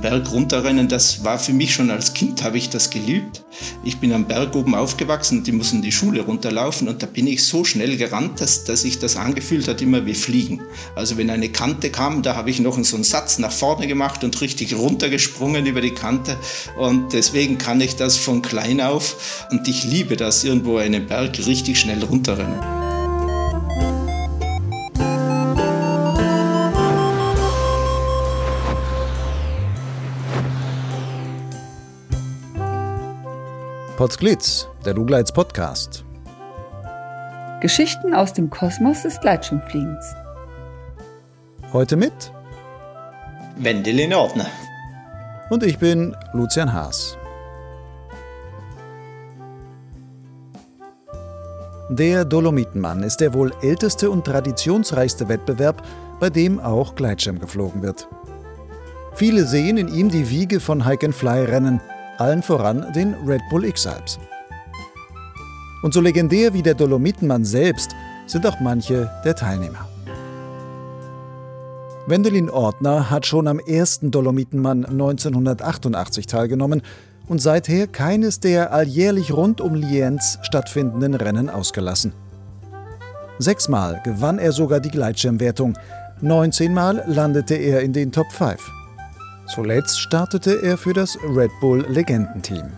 Berg runterrennen, das war für mich schon als Kind, habe ich das geliebt. Ich bin am Berg oben aufgewachsen und die mussten die Schule runterlaufen und da bin ich so schnell gerannt, dass, dass sich das angefühlt hat, immer wie Fliegen. Also wenn eine Kante kam, da habe ich noch so einen Satz nach vorne gemacht und richtig runtergesprungen über die Kante und deswegen kann ich das von klein auf und ich liebe das, irgendwo einen Berg richtig schnell runterrennen. Potsglitz, der Lugleits Podcast. Geschichten aus dem Kosmos des Gleitschirmfliegens. Heute mit Wendelin Ordner. Und ich bin Lucian Haas. Der Dolomitenmann ist der wohl älteste und traditionsreichste Wettbewerb, bei dem auch Gleitschirm geflogen wird. Viele sehen in ihm die Wiege von Hike-and-Fly-Rennen – allen voran den Red Bull X-Alps. Und so legendär wie der Dolomitenmann selbst sind auch manche der Teilnehmer. Wendelin Ortner hat schon am ersten Dolomitenmann 1988 teilgenommen und seither keines der alljährlich rund um Lienz stattfindenden Rennen ausgelassen. Sechsmal gewann er sogar die Gleitschirmwertung, 19 Mal landete er in den Top 5. Zuletzt startete er für das Red Bull Legendenteam.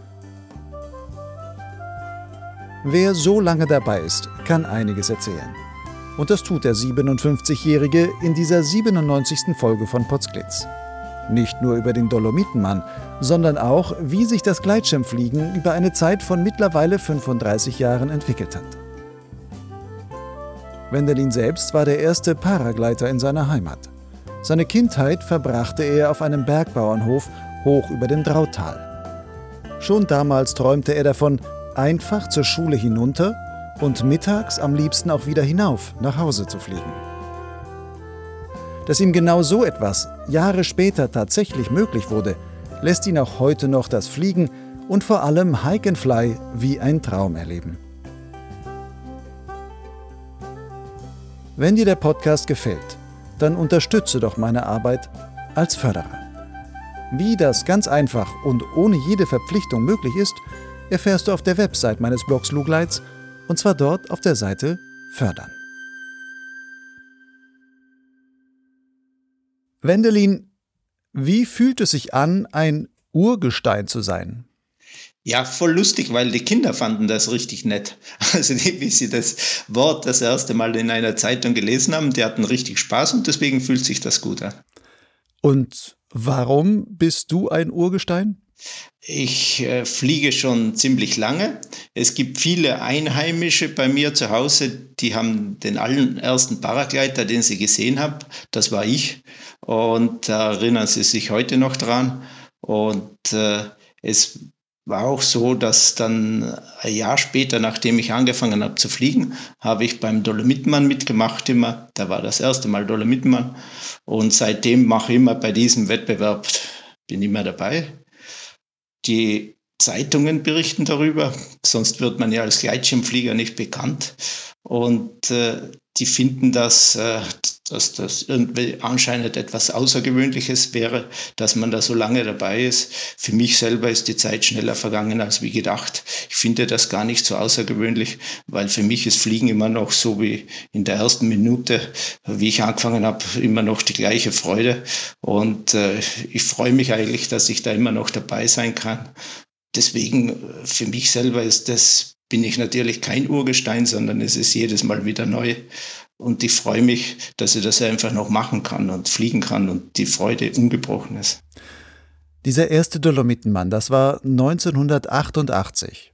Wer so lange dabei ist, kann einiges erzählen. Und das tut der 57-Jährige in dieser 97. Folge von Potsglitz. Nicht nur über den Dolomitenmann, sondern auch, wie sich das Gleitschirmfliegen über eine Zeit von mittlerweile 35 Jahren entwickelt hat. Wendelin selbst war der erste Paragleiter in seiner Heimat. Seine Kindheit verbrachte er auf einem Bergbauernhof hoch über dem Drautal. Schon damals träumte er davon, einfach zur Schule hinunter und mittags am liebsten auch wieder hinauf nach Hause zu fliegen. Dass ihm genau so etwas Jahre später tatsächlich möglich wurde, lässt ihn auch heute noch das Fliegen und vor allem Hike and Fly wie ein Traum erleben. Wenn dir der Podcast gefällt, dann unterstütze doch meine Arbeit als Förderer. Wie das ganz einfach und ohne jede Verpflichtung möglich ist, erfährst du auf der Website meines Blogs Lugleits und zwar dort auf der Seite Fördern. Wendelin, wie fühlt es sich an, ein Urgestein zu sein? Ja, voll lustig, weil die Kinder fanden das richtig nett. Also die, wie sie das Wort das erste Mal in einer Zeitung gelesen haben, die hatten richtig Spaß und deswegen fühlt sich das gut an. Und warum bist du ein Urgestein? Ich äh, fliege schon ziemlich lange. Es gibt viele Einheimische bei mir zu Hause, die haben den allerersten Paragleiter, den sie gesehen haben, das war ich. Und da erinnern sie sich heute noch dran. Und äh, es war auch so, dass dann ein Jahr später, nachdem ich angefangen habe zu fliegen, habe ich beim Dolomitenmann mitgemacht immer. Da war das erste Mal Dolomitenmann. Und seitdem mache ich immer bei diesem Wettbewerb, bin immer dabei. Die Zeitungen berichten darüber, sonst wird man ja als Gleitschirmflieger nicht bekannt. Und äh, die finden, dass, äh, dass das irgendwie anscheinend etwas Außergewöhnliches wäre, dass man da so lange dabei ist. Für mich selber ist die Zeit schneller vergangen als wie gedacht. Ich finde das gar nicht so außergewöhnlich, weil für mich ist Fliegen immer noch so wie in der ersten Minute, wie ich angefangen habe, immer noch die gleiche Freude. Und äh, ich freue mich eigentlich, dass ich da immer noch dabei sein kann. Deswegen, äh, für mich selber ist das bin ich natürlich kein Urgestein, sondern es ist jedes Mal wieder neu. Und ich freue mich, dass ich das einfach noch machen kann und fliegen kann und die Freude ungebrochen ist. Dieser erste Dolomitenmann, das war 1988.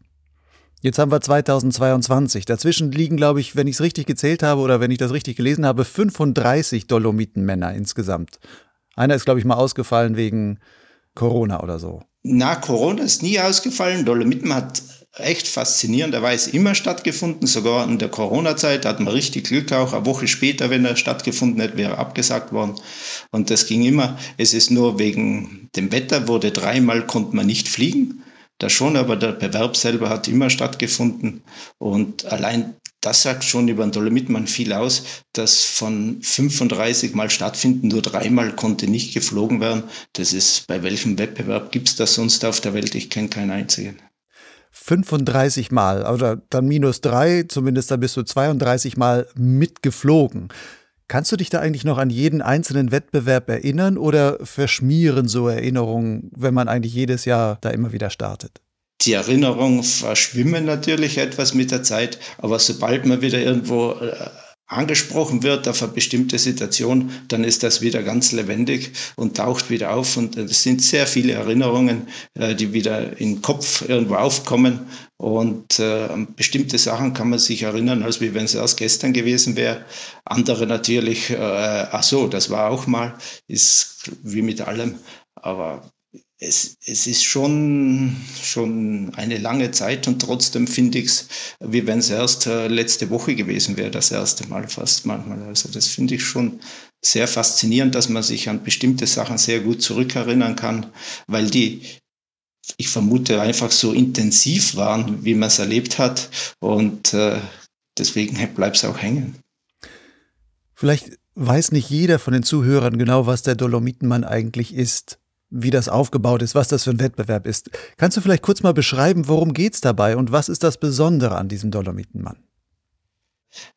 Jetzt haben wir 2022. Dazwischen liegen, glaube ich, wenn ich es richtig gezählt habe oder wenn ich das richtig gelesen habe, 35 Dolomitenmänner insgesamt. Einer ist, glaube ich, mal ausgefallen wegen Corona oder so. Na, Corona ist nie ausgefallen. Dolomiten hat echt faszinierenderweise immer stattgefunden, sogar in der Corona-Zeit hat man richtig Glück auch. Eine Woche später, wenn er stattgefunden hätte, wäre er abgesagt worden. Und das ging immer. Es ist nur wegen dem Wetter, wurde dreimal konnte man nicht fliegen. das schon, aber der Bewerb selber hat immer stattgefunden. Und allein das sagt schon über den Dolomitmann viel aus, dass von 35 Mal stattfinden, nur dreimal konnte nicht geflogen werden. Das ist, bei welchem Wettbewerb gibt es das sonst auf der Welt? Ich kenne keinen einzigen. 35 Mal, oder dann minus drei, zumindest dann bist du 32 Mal mitgeflogen. Kannst du dich da eigentlich noch an jeden einzelnen Wettbewerb erinnern oder verschmieren so Erinnerungen, wenn man eigentlich jedes Jahr da immer wieder startet? Die Erinnerungen verschwimmen natürlich etwas mit der Zeit, aber sobald man wieder irgendwo äh, angesprochen wird auf eine bestimmte Situation, dann ist das wieder ganz lebendig und taucht wieder auf. Und es sind sehr viele Erinnerungen, äh, die wieder den Kopf irgendwo aufkommen. Und äh, bestimmte Sachen kann man sich erinnern, als wie wenn es erst gestern gewesen wäre. Andere natürlich, äh, ach so, das war auch mal, ist wie mit allem. Aber es, es ist schon, schon eine lange Zeit und trotzdem finde ich es, wie wenn es erst äh, letzte Woche gewesen wäre, das erste Mal fast manchmal. Also das finde ich schon sehr faszinierend, dass man sich an bestimmte Sachen sehr gut zurückerinnern kann, weil die, ich vermute, einfach so intensiv waren, wie man es erlebt hat und äh, deswegen bleibt es auch hängen. Vielleicht weiß nicht jeder von den Zuhörern genau, was der Dolomitenmann eigentlich ist wie das aufgebaut ist, was das für ein Wettbewerb ist. Kannst du vielleicht kurz mal beschreiben, worum geht es dabei und was ist das Besondere an diesem Dolomitenmann?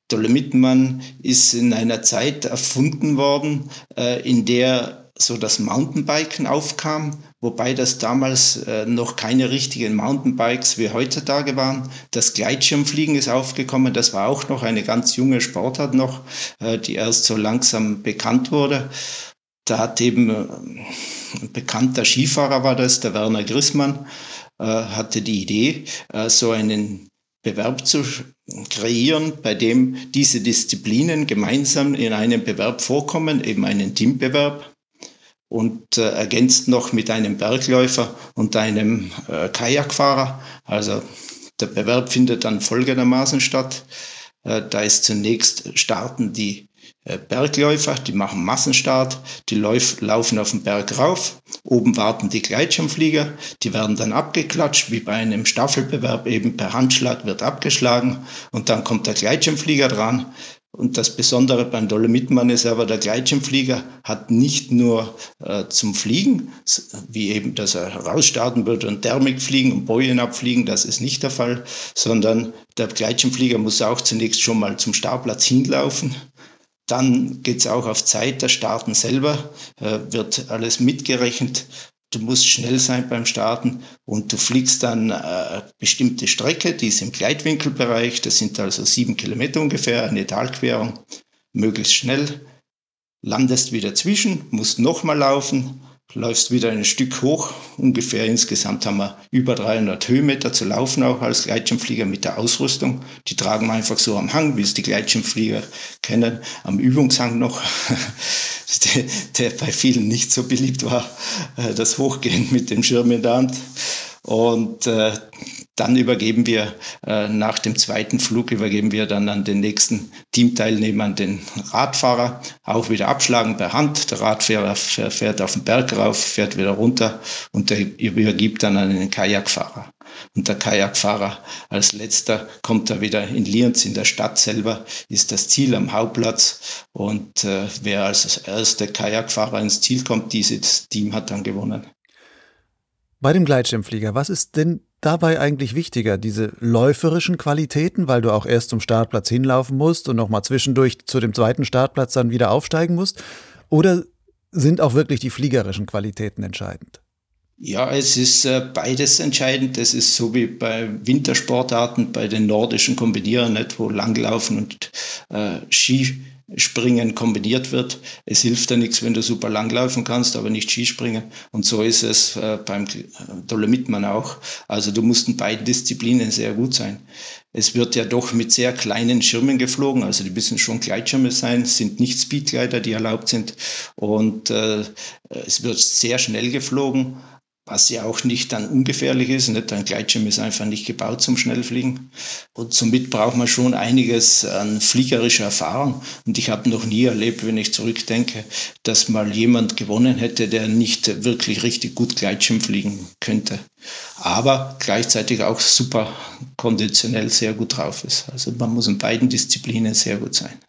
Dolomitenmann ist in einer Zeit erfunden worden, äh, in der so das Mountainbiken aufkam, wobei das damals äh, noch keine richtigen Mountainbikes wie heutzutage waren. Das Gleitschirmfliegen ist aufgekommen, das war auch noch eine ganz junge Sportart noch, äh, die erst so langsam bekannt wurde. Da hat eben ein bekannter Skifahrer war das, der Werner Grissmann, hatte die Idee, so einen Bewerb zu kreieren, bei dem diese Disziplinen gemeinsam in einem Bewerb vorkommen, eben einen Teambewerb und äh, ergänzt noch mit einem Bergläufer und einem äh, Kajakfahrer. Also der Bewerb findet dann folgendermaßen statt. Äh, da ist zunächst starten die äh, Bergläufer, die machen Massenstart, die lauf, laufen auf den Berg rauf, oben warten die Gleitschirmflieger, die werden dann abgeklatscht, wie bei einem Staffelbewerb eben per Handschlag wird abgeschlagen und dann kommt der Gleitschirmflieger dran. Und das Besondere beim Dolomitmann ist aber, der Gleitschirmflieger hat nicht nur äh, zum Fliegen, wie eben, dass er rausstarten würde und Thermik fliegen und Bojen abfliegen, das ist nicht der Fall, sondern der Gleitschirmflieger muss auch zunächst schon mal zum Startplatz hinlaufen dann geht es auch auf Zeit, das Starten selber äh, wird alles mitgerechnet. Du musst schnell sein beim Starten und du fliegst dann äh, bestimmte Strecke, die ist im Gleitwinkelbereich, das sind also sieben Kilometer ungefähr, eine Talquerung, möglichst schnell, landest wieder zwischen, musst nochmal laufen, läufst wieder ein Stück hoch. Ungefähr insgesamt haben wir über 300 Höhenmeter zu laufen, auch als Gleitschirmflieger mit der Ausrüstung. Die tragen wir einfach so am Hang, wie es die Gleitschirmflieger kennen, am Übungshang noch, der, der bei vielen nicht so beliebt war, äh, das Hochgehen mit dem Schirm in der Hand. Und äh, dann übergeben wir äh, nach dem zweiten Flug übergeben wir dann an den nächsten Teamteilnehmer, an den Radfahrer, auch wieder abschlagen per Hand. Der Radfahrer fährt auf den Berg rauf, fährt wieder runter und der übergibt dann an den Kajakfahrer. Und der Kajakfahrer als letzter kommt da wieder in Lienz in der Stadt selber, ist das Ziel am Hauptplatz. Und äh, wer als erster Kajakfahrer ins Ziel kommt, dieses Team hat dann gewonnen. Bei dem Gleitschirmflieger, was ist denn dabei eigentlich wichtiger? Diese läuferischen Qualitäten, weil du auch erst zum Startplatz hinlaufen musst und nochmal zwischendurch zu dem zweiten Startplatz dann wieder aufsteigen musst? Oder sind auch wirklich die fliegerischen Qualitäten entscheidend? Ja, es ist äh, beides entscheidend. Es ist so wie bei Wintersportarten, bei den nordischen Kombinierern, nicht, wo Langlaufen und äh, Ski Springen kombiniert wird. Es hilft ja nichts, wenn du super lang laufen kannst, aber nicht Skispringen. Und so ist es äh, beim Dolomitmann auch. Also du musst in beiden Disziplinen sehr gut sein. Es wird ja doch mit sehr kleinen Schirmen geflogen, also die müssen schon Gleitschirme sein, sind nicht Speedgleiter, die erlaubt sind. Und äh, es wird sehr schnell geflogen was ja auch nicht dann ungefährlich ist. Nicht? Ein Gleitschirm ist einfach nicht gebaut zum Schnellfliegen. Und somit braucht man schon einiges an fliegerischer Erfahrung. Und ich habe noch nie erlebt, wenn ich zurückdenke, dass mal jemand gewonnen hätte, der nicht wirklich richtig gut Gleitschirm fliegen könnte. Aber gleichzeitig auch super konditionell sehr gut drauf ist. Also man muss in beiden Disziplinen sehr gut sein.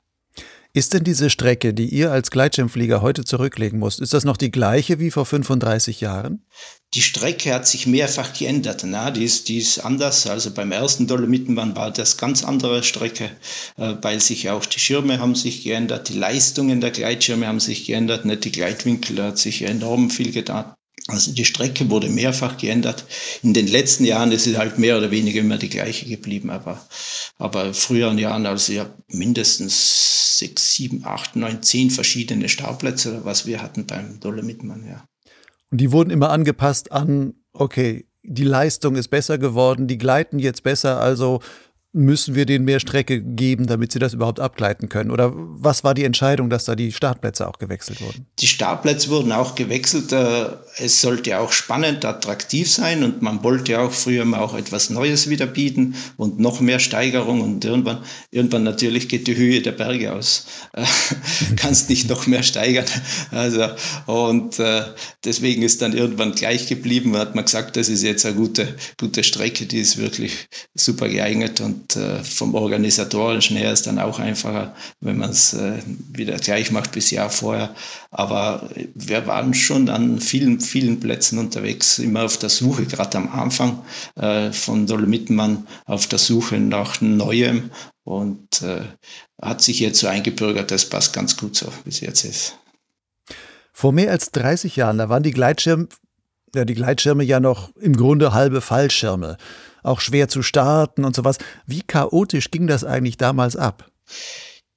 Ist denn diese Strecke, die ihr als Gleitschirmflieger heute zurücklegen musst, ist das noch die gleiche wie vor 35 Jahren? Die Strecke hat sich mehrfach geändert. Na, die, ist, die ist anders. Also beim ersten Dolomitenbahn war das ganz andere Strecke, äh, weil sich auch die Schirme haben sich geändert, die Leistungen der Gleitschirme haben sich geändert, nicht die Gleitwinkel hat sich enorm viel getan. Also die Strecke wurde mehrfach geändert. In den letzten Jahren ist es halt mehr oder weniger immer die gleiche geblieben. Aber, aber in früheren Jahren, also ja mindestens sechs, sieben, acht, neun, zehn verschiedene Startplätze, was wir hatten beim Dolomitmann, ja. Und die wurden immer angepasst an, okay, die Leistung ist besser geworden, die gleiten jetzt besser, also müssen wir denen mehr Strecke geben, damit sie das überhaupt abgleiten können? Oder was war die Entscheidung, dass da die Startplätze auch gewechselt wurden? Die Startplätze wurden auch gewechselt. Äh, es sollte auch spannend, attraktiv sein und man wollte auch früher mal auch etwas Neues wieder bieten und noch mehr Steigerung und irgendwann, irgendwann natürlich geht die Höhe der Berge aus. Äh, kannst nicht noch mehr steigern. Also, und äh, deswegen ist dann irgendwann gleich geblieben. Hat man gesagt, das ist jetzt eine gute, gute Strecke, die ist wirklich super geeignet und und äh, vom organisatorischen her ist dann auch einfacher, wenn man es äh, wieder gleich macht bis Jahr vorher. Aber wir waren schon an vielen, vielen Plätzen unterwegs, immer auf der Suche, gerade am Anfang äh, von Dolomitenmann, auf der Suche nach Neuem. Und äh, hat sich jetzt so eingebürgert, das passt ganz gut so, wie es jetzt ist. Vor mehr als 30 Jahren, da waren die Gleitschirme, ja, die Gleitschirme ja noch im Grunde halbe Fallschirme auch schwer zu starten und sowas. Wie chaotisch ging das eigentlich damals ab?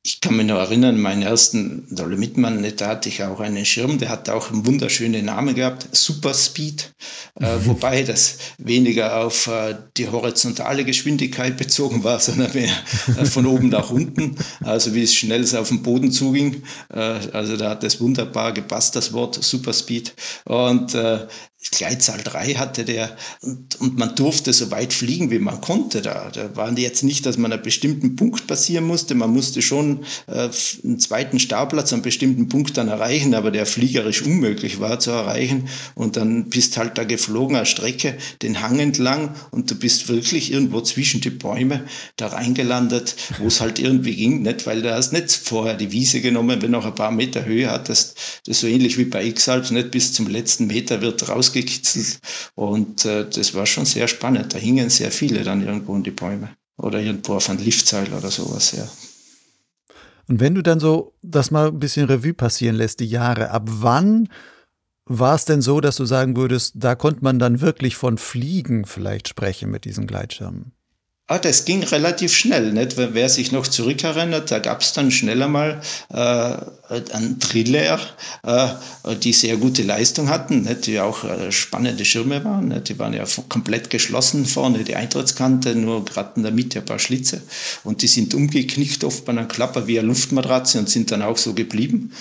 Ich kann mich noch erinnern, meinen ersten Dolomitmann, da hatte ich auch einen Schirm, der hat auch einen wunderschönen Namen gehabt, Super Speed, äh, wobei das weniger auf äh, die horizontale Geschwindigkeit bezogen war, sondern mehr äh, von oben nach unten, also wie es schnell auf den Boden zuging. Äh, also da hat das wunderbar gepasst, das Wort Super Speed. Und äh, Gleitzahl 3 hatte der und, und man durfte so weit fliegen, wie man konnte. Da, da waren jetzt nicht, dass man einen bestimmten Punkt passieren musste. Man musste schon äh, einen zweiten Startplatz an einem bestimmten Punkt dann erreichen, aber der fliegerisch unmöglich war zu erreichen. Und dann bist halt da geflogen, eine Strecke, den Hang entlang und du bist wirklich irgendwo zwischen die Bäume da reingelandet, wo es halt irgendwie ging, nicht? Weil du hast nicht vorher die Wiese genommen, wenn du noch ein paar Meter Höhe hattest. Das ist so ähnlich wie bei X-Alps, nicht bis zum letzten Meter wird raus rausgekitzelt. Und äh, das war schon sehr spannend. Da hingen sehr viele dann irgendwo in die Bäume. Oder irgendwo auf ein Liftseil oder sowas, ja. Und wenn du dann so das mal ein bisschen Revue passieren lässt, die Jahre, ab wann war es denn so, dass du sagen würdest, da konnte man dann wirklich von Fliegen vielleicht sprechen mit diesen Gleitschirmen? Ah, das ging relativ schnell. Nicht? Wer sich noch zurückerinnert, da gab es dann schneller mal äh, einen Triller, äh, die sehr gute Leistung hatten, nicht? die auch äh, spannende Schirme waren. Nicht? Die waren ja komplett geschlossen vorne, die Eintrittskante, nur gerade in der Mitte ein paar Schlitze. Und die sind umgeknickt oft bei einer Klapper wie eine Luftmatratze und sind dann auch so geblieben.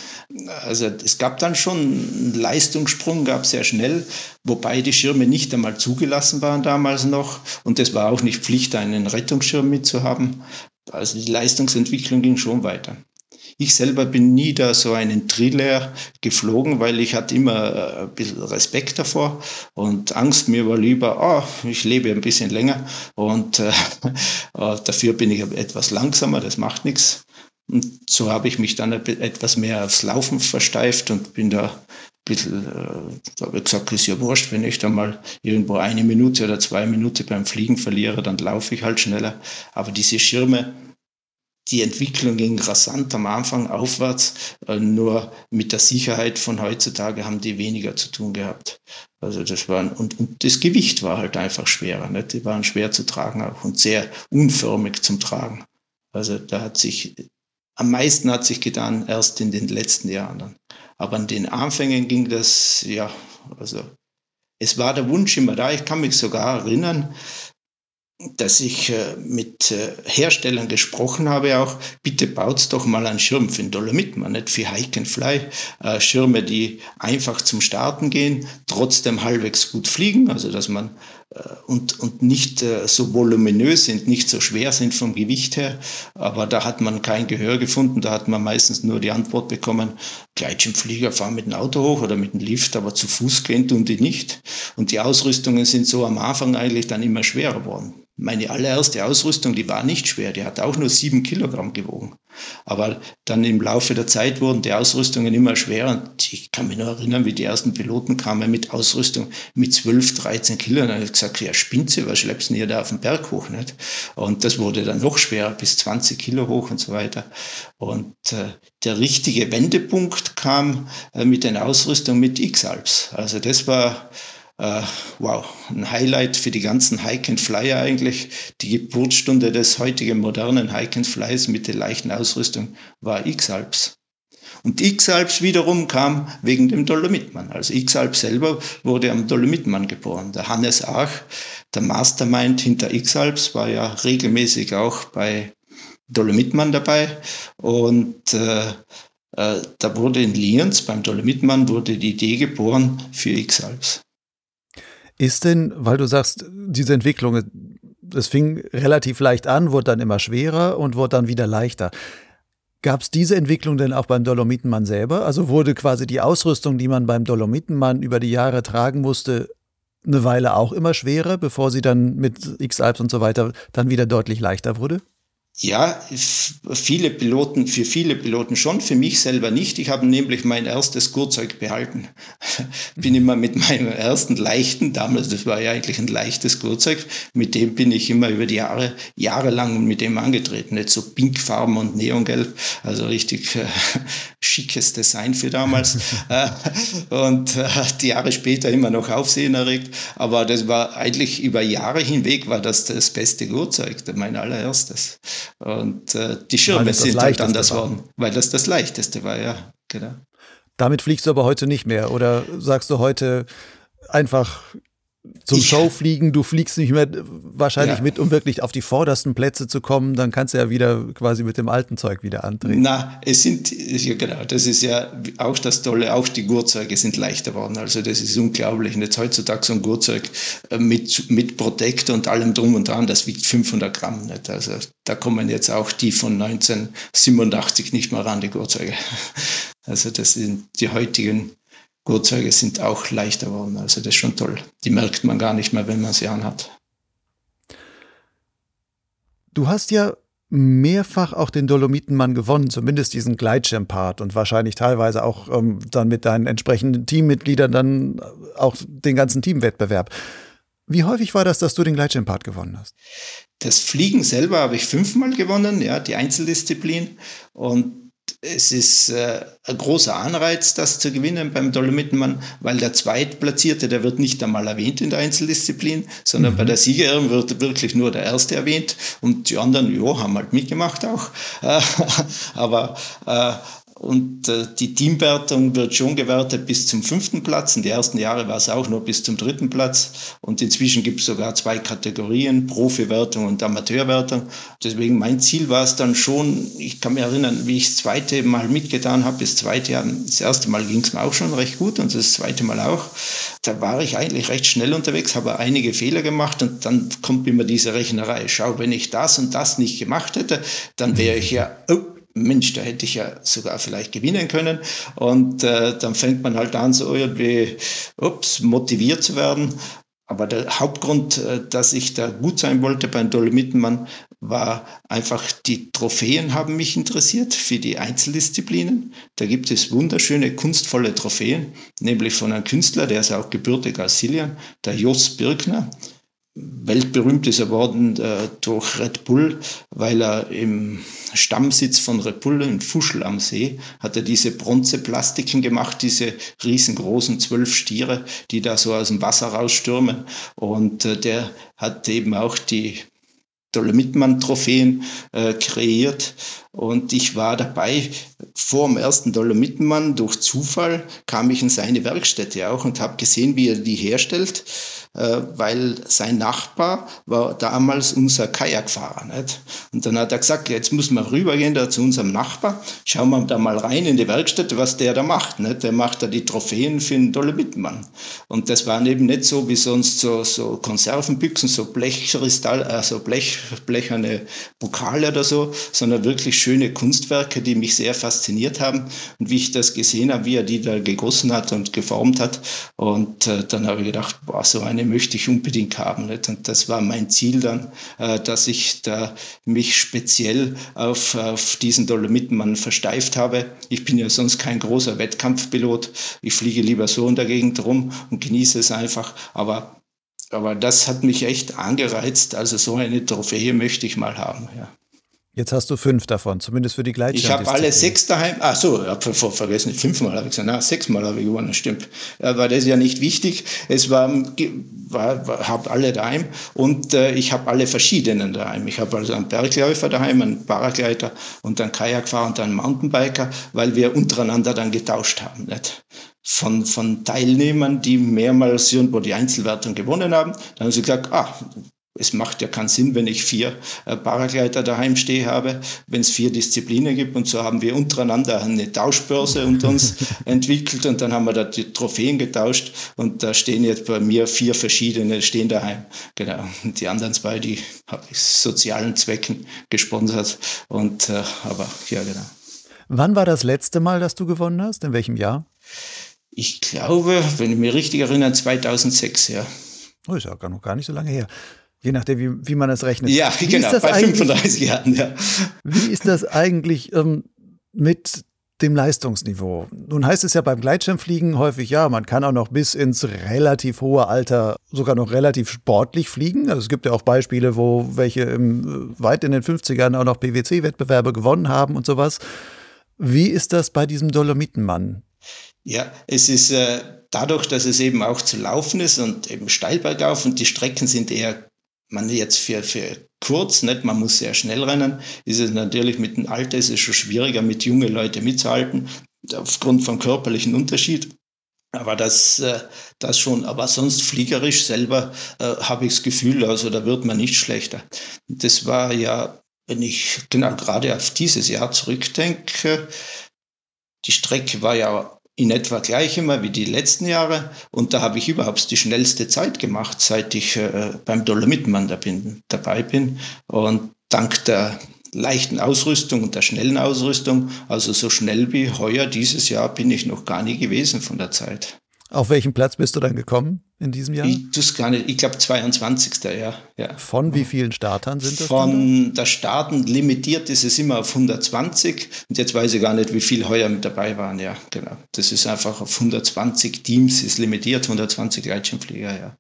Also es gab dann schon einen Leistungssprung, gab sehr schnell, wobei die Schirme nicht einmal zugelassen waren damals noch. Und das war auch nicht Pflicht, einen einen Rettungsschirm mitzuhaben. Also die Leistungsentwicklung ging schon weiter. Ich selber bin nie da so einen Triller geflogen, weil ich hatte immer äh, ein bisschen Respekt davor und Angst. Mir war lieber, oh, ich lebe ein bisschen länger und äh, äh dafür bin ich etwas langsamer, das macht nichts. Und so habe ich mich dann etwas mehr aufs Laufen versteift und bin da bisschen, äh, da habe ich gesagt, ist ja wurscht, wenn ich da mal irgendwo eine Minute oder zwei Minuten beim Fliegen verliere, dann laufe ich halt schneller. Aber diese Schirme, die Entwicklung ging rasant am Anfang aufwärts, äh, nur mit der Sicherheit von heutzutage haben die weniger zu tun gehabt. Also das waren, und, und das Gewicht war halt einfach schwerer. Nicht? Die waren schwer zu tragen auch und sehr unförmig zum Tragen. Also da hat sich, am meisten hat sich getan erst in den letzten Jahren dann. Aber an den Anfängen ging das, ja, also es war der Wunsch immer da. Ich kann mich sogar erinnern, dass ich äh, mit äh, Herstellern gesprochen habe auch, bitte baut doch mal einen Schirm für den Dolomiten, nicht für Hike and Fly. Äh, Schirme, die einfach zum Starten gehen, trotzdem halbwegs gut fliegen, also dass man und, und nicht so voluminös sind, nicht so schwer sind vom Gewicht her. Aber da hat man kein Gehör gefunden, da hat man meistens nur die Antwort bekommen, Gleitschirmflieger fahren mit dem Auto hoch oder mit dem Lift, aber zu Fuß gehen tun die nicht. Und die Ausrüstungen sind so am Anfang eigentlich dann immer schwerer geworden. Meine allererste Ausrüstung, die war nicht schwer, die hat auch nur sieben Kilogramm gewogen. Aber dann im Laufe der Zeit wurden die Ausrüstungen immer schwerer. Und ich kann mich nur erinnern, wie die ersten Piloten kamen mit Ausrüstung mit 12, 13 Kilo. Und dann habe ich gesagt, ja, Spinze, was schleppst du denn hier da auf den Berg hoch? Nicht? Und das wurde dann noch schwerer, bis 20 Kilo hoch und so weiter. Und äh, der richtige Wendepunkt kam äh, mit den Ausrüstungen mit X-Alps. Also das war äh, wow, ein Highlight für die ganzen Hike and Flyer eigentlich. Die Geburtsstunde des heutigen modernen Hike and Flyers mit der leichten Ausrüstung war X-Alps. Und X-Alps wiederum kam wegen dem Dolomitmann. Also X-Alps selber wurde am Dolomitmann geboren. Der Hannes Ach, der Mastermind hinter X-Alps, war ja regelmäßig auch bei Dolomitmann dabei. Und äh, äh, da wurde in Lienz beim Dolomitmann wurde die Idee geboren für X-Alps. Ist denn, weil du sagst, diese Entwicklung, es fing relativ leicht an, wurde dann immer schwerer und wurde dann wieder leichter. Gab es diese Entwicklung denn auch beim Dolomitenmann selber? Also wurde quasi die Ausrüstung, die man beim Dolomitenmann über die Jahre tragen musste, eine Weile auch immer schwerer, bevor sie dann mit X-Alps und so weiter dann wieder deutlich leichter wurde? Ja, viele Piloten, für viele Piloten schon, für mich selber nicht. Ich habe nämlich mein erstes Gurtzeug behalten. bin immer mit meinem ersten leichten, damals, das war ja eigentlich ein leichtes Gurtzeug, mit dem bin ich immer über die Jahre, jahrelang mit dem angetreten. Nicht so pinkfarben und neongelb, also richtig äh, schickes Design für damals. Äh, und äh, die Jahre später immer noch Aufsehen erregt. Aber das war eigentlich über Jahre hinweg war das das beste Gurtzeug, mein allererstes. Und äh, die Schirme sind halt anders worden, weil das das leichteste war, ja, genau. Damit fliegst du aber heute nicht mehr oder sagst du heute einfach zum ich, Showfliegen, du fliegst nicht mehr wahrscheinlich ja. mit, um wirklich auf die vordersten Plätze zu kommen, dann kannst du ja wieder quasi mit dem alten Zeug wieder antreten. Na, es sind, ja genau, das ist ja auch das Tolle, auch die Gurtzeuge sind leichter geworden. Also das ist unglaublich. Und jetzt heutzutage so ein Gurtzeug äh, mit, mit Protektor und allem drum und dran, das wiegt 500 Gramm. Nicht? Also da kommen jetzt auch die von 1987 nicht mehr ran, die Gurtzeuge. Also das sind die heutigen Gurtzeuge sind auch leichter geworden. Also das ist schon toll. Die merkt man gar nicht mehr, wenn man sie anhat. Du hast ja mehrfach auch den Dolomitenmann gewonnen, zumindest diesen Gleitschirmpart und wahrscheinlich teilweise auch ähm, dann mit deinen entsprechenden Teammitgliedern dann auch den ganzen Teamwettbewerb. Wie häufig war das, dass du den Gleitschirmpart gewonnen hast? Das Fliegen selber habe ich fünfmal gewonnen, ja, die Einzeldisziplin. Und es ist äh, ein großer Anreiz, das zu gewinnen beim Dolomitenmann, weil der Zweitplatzierte, der wird nicht einmal erwähnt in der Einzeldisziplin, sondern mhm. bei der Siegerin wird wirklich nur der Erste erwähnt und die anderen, ja, haben halt mitgemacht auch. aber äh, und äh, die Teamwertung wird schon gewertet bis zum fünften Platz. In den ersten Jahren war es auch nur bis zum dritten Platz. Und inzwischen gibt es sogar zwei Kategorien, Profiwertung und Amateurwertung. Deswegen mein Ziel war es dann schon, ich kann mich erinnern, wie ich das zweite Mal mitgetan habe, das zweite Jahr, das erste Mal ging es mir auch schon recht gut und das zweite Mal auch. Da war ich eigentlich recht schnell unterwegs, habe einige Fehler gemacht und dann kommt immer diese Rechnerei. Schau, wenn ich das und das nicht gemacht hätte, dann wäre ich ja, oh, Mensch, da hätte ich ja sogar vielleicht gewinnen können. Und äh, dann fängt man halt an, so irgendwie, ups, motiviert zu werden. Aber der Hauptgrund, äh, dass ich da gut sein wollte beim Dolomitenmann, war einfach, die Trophäen haben mich interessiert für die Einzeldisziplinen. Da gibt es wunderschöne, kunstvolle Trophäen, nämlich von einem Künstler, der ist auch gebürtig aus Silian, der Jos Birkner weltberühmt ist er worden äh, durch Red Bull, weil er im Stammsitz von Red Bull in Fuschel am See hat er diese Bronzeplastiken gemacht, diese riesengroßen zwölf Stiere, die da so aus dem Wasser rausstürmen. Und äh, der hat eben auch die Dolomitmann-Trophäen äh, kreiert. Und ich war dabei, vor dem ersten Dolomitmann, durch Zufall kam ich in seine Werkstätte auch und habe gesehen, wie er die herstellt. Äh, weil sein Nachbar war damals unser Kajakfahrer. Nicht? Und dann hat er gesagt, jetzt muss man rübergehen da zu unserem Nachbar, schauen wir da mal rein in die Werkstatt, was der da macht. Nicht? Der macht da die Trophäen für den Dolomitmann. Und das waren eben nicht so wie sonst so, so Konservenbüchsen, so Blechkristall, also Blech, blecherne Pokale oder so, sondern wirklich schöne Kunstwerke, die mich sehr fasziniert haben. Und wie ich das gesehen habe, wie er die da gegossen hat und geformt hat. Und äh, dann habe ich gedacht, boah, so eine möchte ich unbedingt haben. Nicht? Und das war mein Ziel dann, äh, dass ich da mich speziell auf, auf diesen Dolomitenmann versteift habe. Ich bin ja sonst kein großer Wettkampfpilot. Ich fliege lieber so in der Gegend rum und genieße es einfach. Aber aber das hat mich echt angereizt. Also so eine Trophäe möchte ich mal haben. Ja. Jetzt hast du fünf davon, zumindest für die Gleitschirm. Ich habe alle sechs daheim. Ach so, ich habe vergessen, fünfmal habe ich gesagt. Na, sechsmal habe ich gewonnen, stimmt. Aber das ist ja nicht wichtig. Es war, war, habe alle daheim und äh, ich habe alle verschiedenen daheim. Ich habe also einen Bergläufer daheim, einen Paragleiter und einen Kajakfahrer und einen Mountainbiker, weil wir untereinander dann getauscht haben. Nicht? Von, von Teilnehmern, die mehrmals irgendwo die Einzelwertung gewonnen haben. Dann haben sie gesagt, ah, es macht ja keinen Sinn, wenn ich vier äh, Paragleiter daheim stehe habe, wenn es vier Disziplinen gibt. Und so haben wir untereinander eine Tauschbörse unter uns entwickelt und dann haben wir da die Trophäen getauscht und da stehen jetzt bei mir vier verschiedene stehen daheim. Genau. Und die anderen zwei, die habe ich sozialen Zwecken gesponsert. Und äh, aber ja, genau. Wann war das letzte Mal, dass du gewonnen hast? In welchem Jahr? Ich glaube, wenn ich mich richtig erinnere, 2006, ja. Oh, ist ja noch gar nicht so lange her. Je nachdem, wie, wie man es rechnet. Ja, wie genau, bei 35 Jahren, ja. Wie ist das eigentlich ähm, mit dem Leistungsniveau? Nun heißt es ja beim Gleitschirmfliegen häufig, ja, man kann auch noch bis ins relativ hohe Alter sogar noch relativ sportlich fliegen. Also es gibt ja auch Beispiele, wo welche im, weit in den 50ern auch noch PwC-Wettbewerbe gewonnen haben und sowas. Wie ist das bei diesem Dolomitenmann? Ja, es ist äh, dadurch, dass es eben auch zu laufen ist und eben steil bergauf und die Strecken sind eher man jetzt für, für kurz, nicht, man muss sehr schnell rennen, ist es natürlich mit dem Alter ist es schon schwieriger, mit jungen Leuten mitzuhalten, aufgrund vom körperlichen Unterschied. Aber das, äh, das schon, aber sonst fliegerisch selber äh, habe ich das Gefühl, also da wird man nicht schlechter. Das war ja, wenn ich genau gerade auf dieses Jahr zurückdenke, die Strecke war ja in etwa gleich immer wie die letzten Jahre. Und da habe ich überhaupt die schnellste Zeit gemacht, seit ich äh, beim Dolomitmann da bin, dabei bin. Und dank der leichten Ausrüstung und der schnellen Ausrüstung, also so schnell wie heuer dieses Jahr, bin ich noch gar nie gewesen von der Zeit. Auf welchen Platz bist du dann gekommen in diesem Jahr? Ich, das gar nicht, ich glaube 22. Ja, ja. Von wie vielen Startern sind das? Von da? der Starten limitiert ist es immer auf 120 und jetzt weiß ich gar nicht, wie viele heuer mit dabei waren. Ja, genau. Das ist einfach auf 120 Teams ist limitiert, 120 Gleitschirmflieger, ja.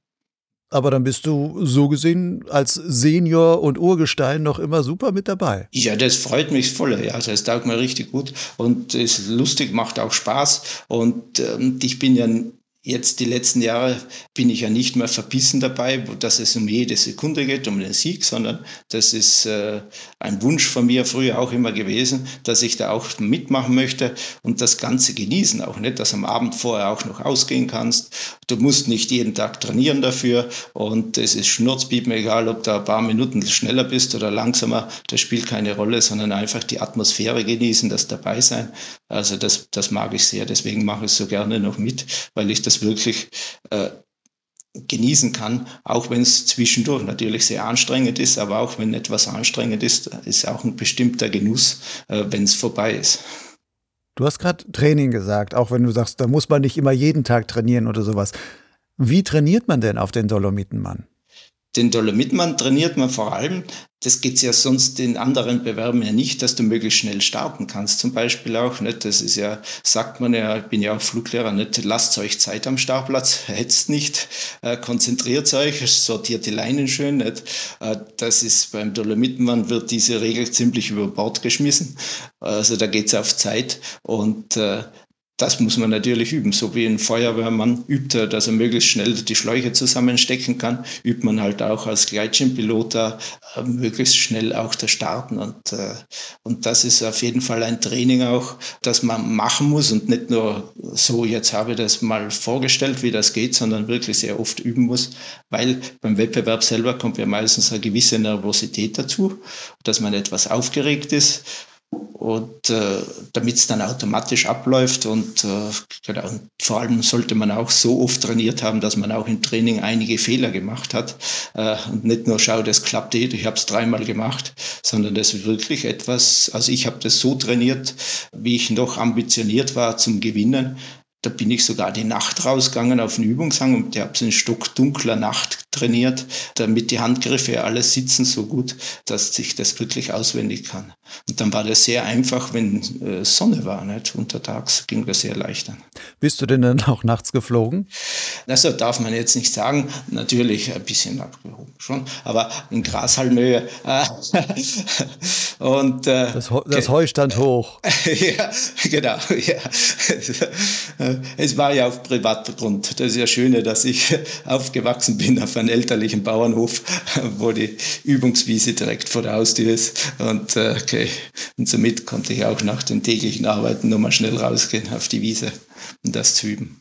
Aber dann bist du so gesehen als Senior und Urgestein noch immer super mit dabei. Ja, das freut mich voll. Ja, das taugt mir richtig gut und ist lustig, macht auch Spaß. Und ähm, ich bin ja Jetzt die letzten Jahre bin ich ja nicht mehr verbissen dabei, dass es um jede Sekunde geht, um den Sieg, sondern das ist äh, ein Wunsch von mir früher auch immer gewesen, dass ich da auch mitmachen möchte und das Ganze genießen auch nicht, dass am Abend vorher auch noch ausgehen kannst. Du musst nicht jeden Tag trainieren dafür und es ist schnurzpiepen, egal ob du ein paar Minuten schneller bist oder langsamer, das spielt keine Rolle, sondern einfach die Atmosphäre genießen, das dabei sein. Also das, das mag ich sehr, deswegen mache ich es so gerne noch mit, weil ich das wirklich äh, genießen kann, auch wenn es zwischendurch natürlich sehr anstrengend ist, aber auch wenn etwas anstrengend ist, ist auch ein bestimmter Genuss, äh, wenn es vorbei ist. Du hast gerade Training gesagt, auch wenn du sagst, da muss man nicht immer jeden Tag trainieren oder sowas. Wie trainiert man denn auf den Dolomitenmann? Den Dolomitmann trainiert man vor allem, das geht ja sonst in anderen Bewerben ja nicht, dass du möglichst schnell starten kannst, zum Beispiel auch. Nicht? Das ist ja, sagt man ja, ich bin ja auch Fluglehrer, nicht? lasst euch Zeit am Startplatz, hetzt nicht, äh, konzentriert euch, sortiert die Leinen schön. Nicht? Äh, das ist beim Dolomitmann wird diese Regel ziemlich über Bord geschmissen. Also da geht es auf Zeit und äh, das muss man natürlich üben. So wie ein Feuerwehrmann übt, dass er möglichst schnell die Schläuche zusammenstecken kann, übt man halt auch als Gleitschirmpilot äh, möglichst schnell auch das Starten. Und, äh, und das ist auf jeden Fall ein Training auch, das man machen muss und nicht nur so, jetzt habe ich das mal vorgestellt, wie das geht, sondern wirklich sehr oft üben muss, weil beim Wettbewerb selber kommt ja meistens eine gewisse Nervosität dazu, dass man etwas aufgeregt ist und äh, damit es dann automatisch abläuft und, äh, genau, und vor allem sollte man auch so oft trainiert haben, dass man auch im Training einige Fehler gemacht hat. Äh, und nicht nur schaut, es klappt eh, ich habe es dreimal gemacht, sondern das ist wirklich etwas, also ich habe das so trainiert, wie ich noch ambitioniert war zum Gewinnen, da bin ich sogar die Nacht rausgegangen auf den Übungshang und habe in stockdunkler Nacht trainiert, damit die Handgriffe alles sitzen so gut, dass ich das wirklich auswendig kann. Und dann war das sehr einfach, wenn äh, Sonne war. Nicht? Untertags ging das sehr leicht an. Bist du denn dann auch nachts geflogen? Also darf man jetzt nicht sagen. Natürlich ein bisschen abgehoben schon, aber in Grashalmhöhe. Äh, und, äh, das, das Heu stand hoch. ja, genau. Ja. Es war ja auf Privatgrund. Das ist ja schöne, dass ich aufgewachsen bin auf einem elterlichen Bauernhof, wo die Übungswiese direkt vor der Haustür ist. Und äh, okay, und somit konnte ich auch nach den täglichen Arbeiten nochmal schnell rausgehen auf die Wiese und das zu üben.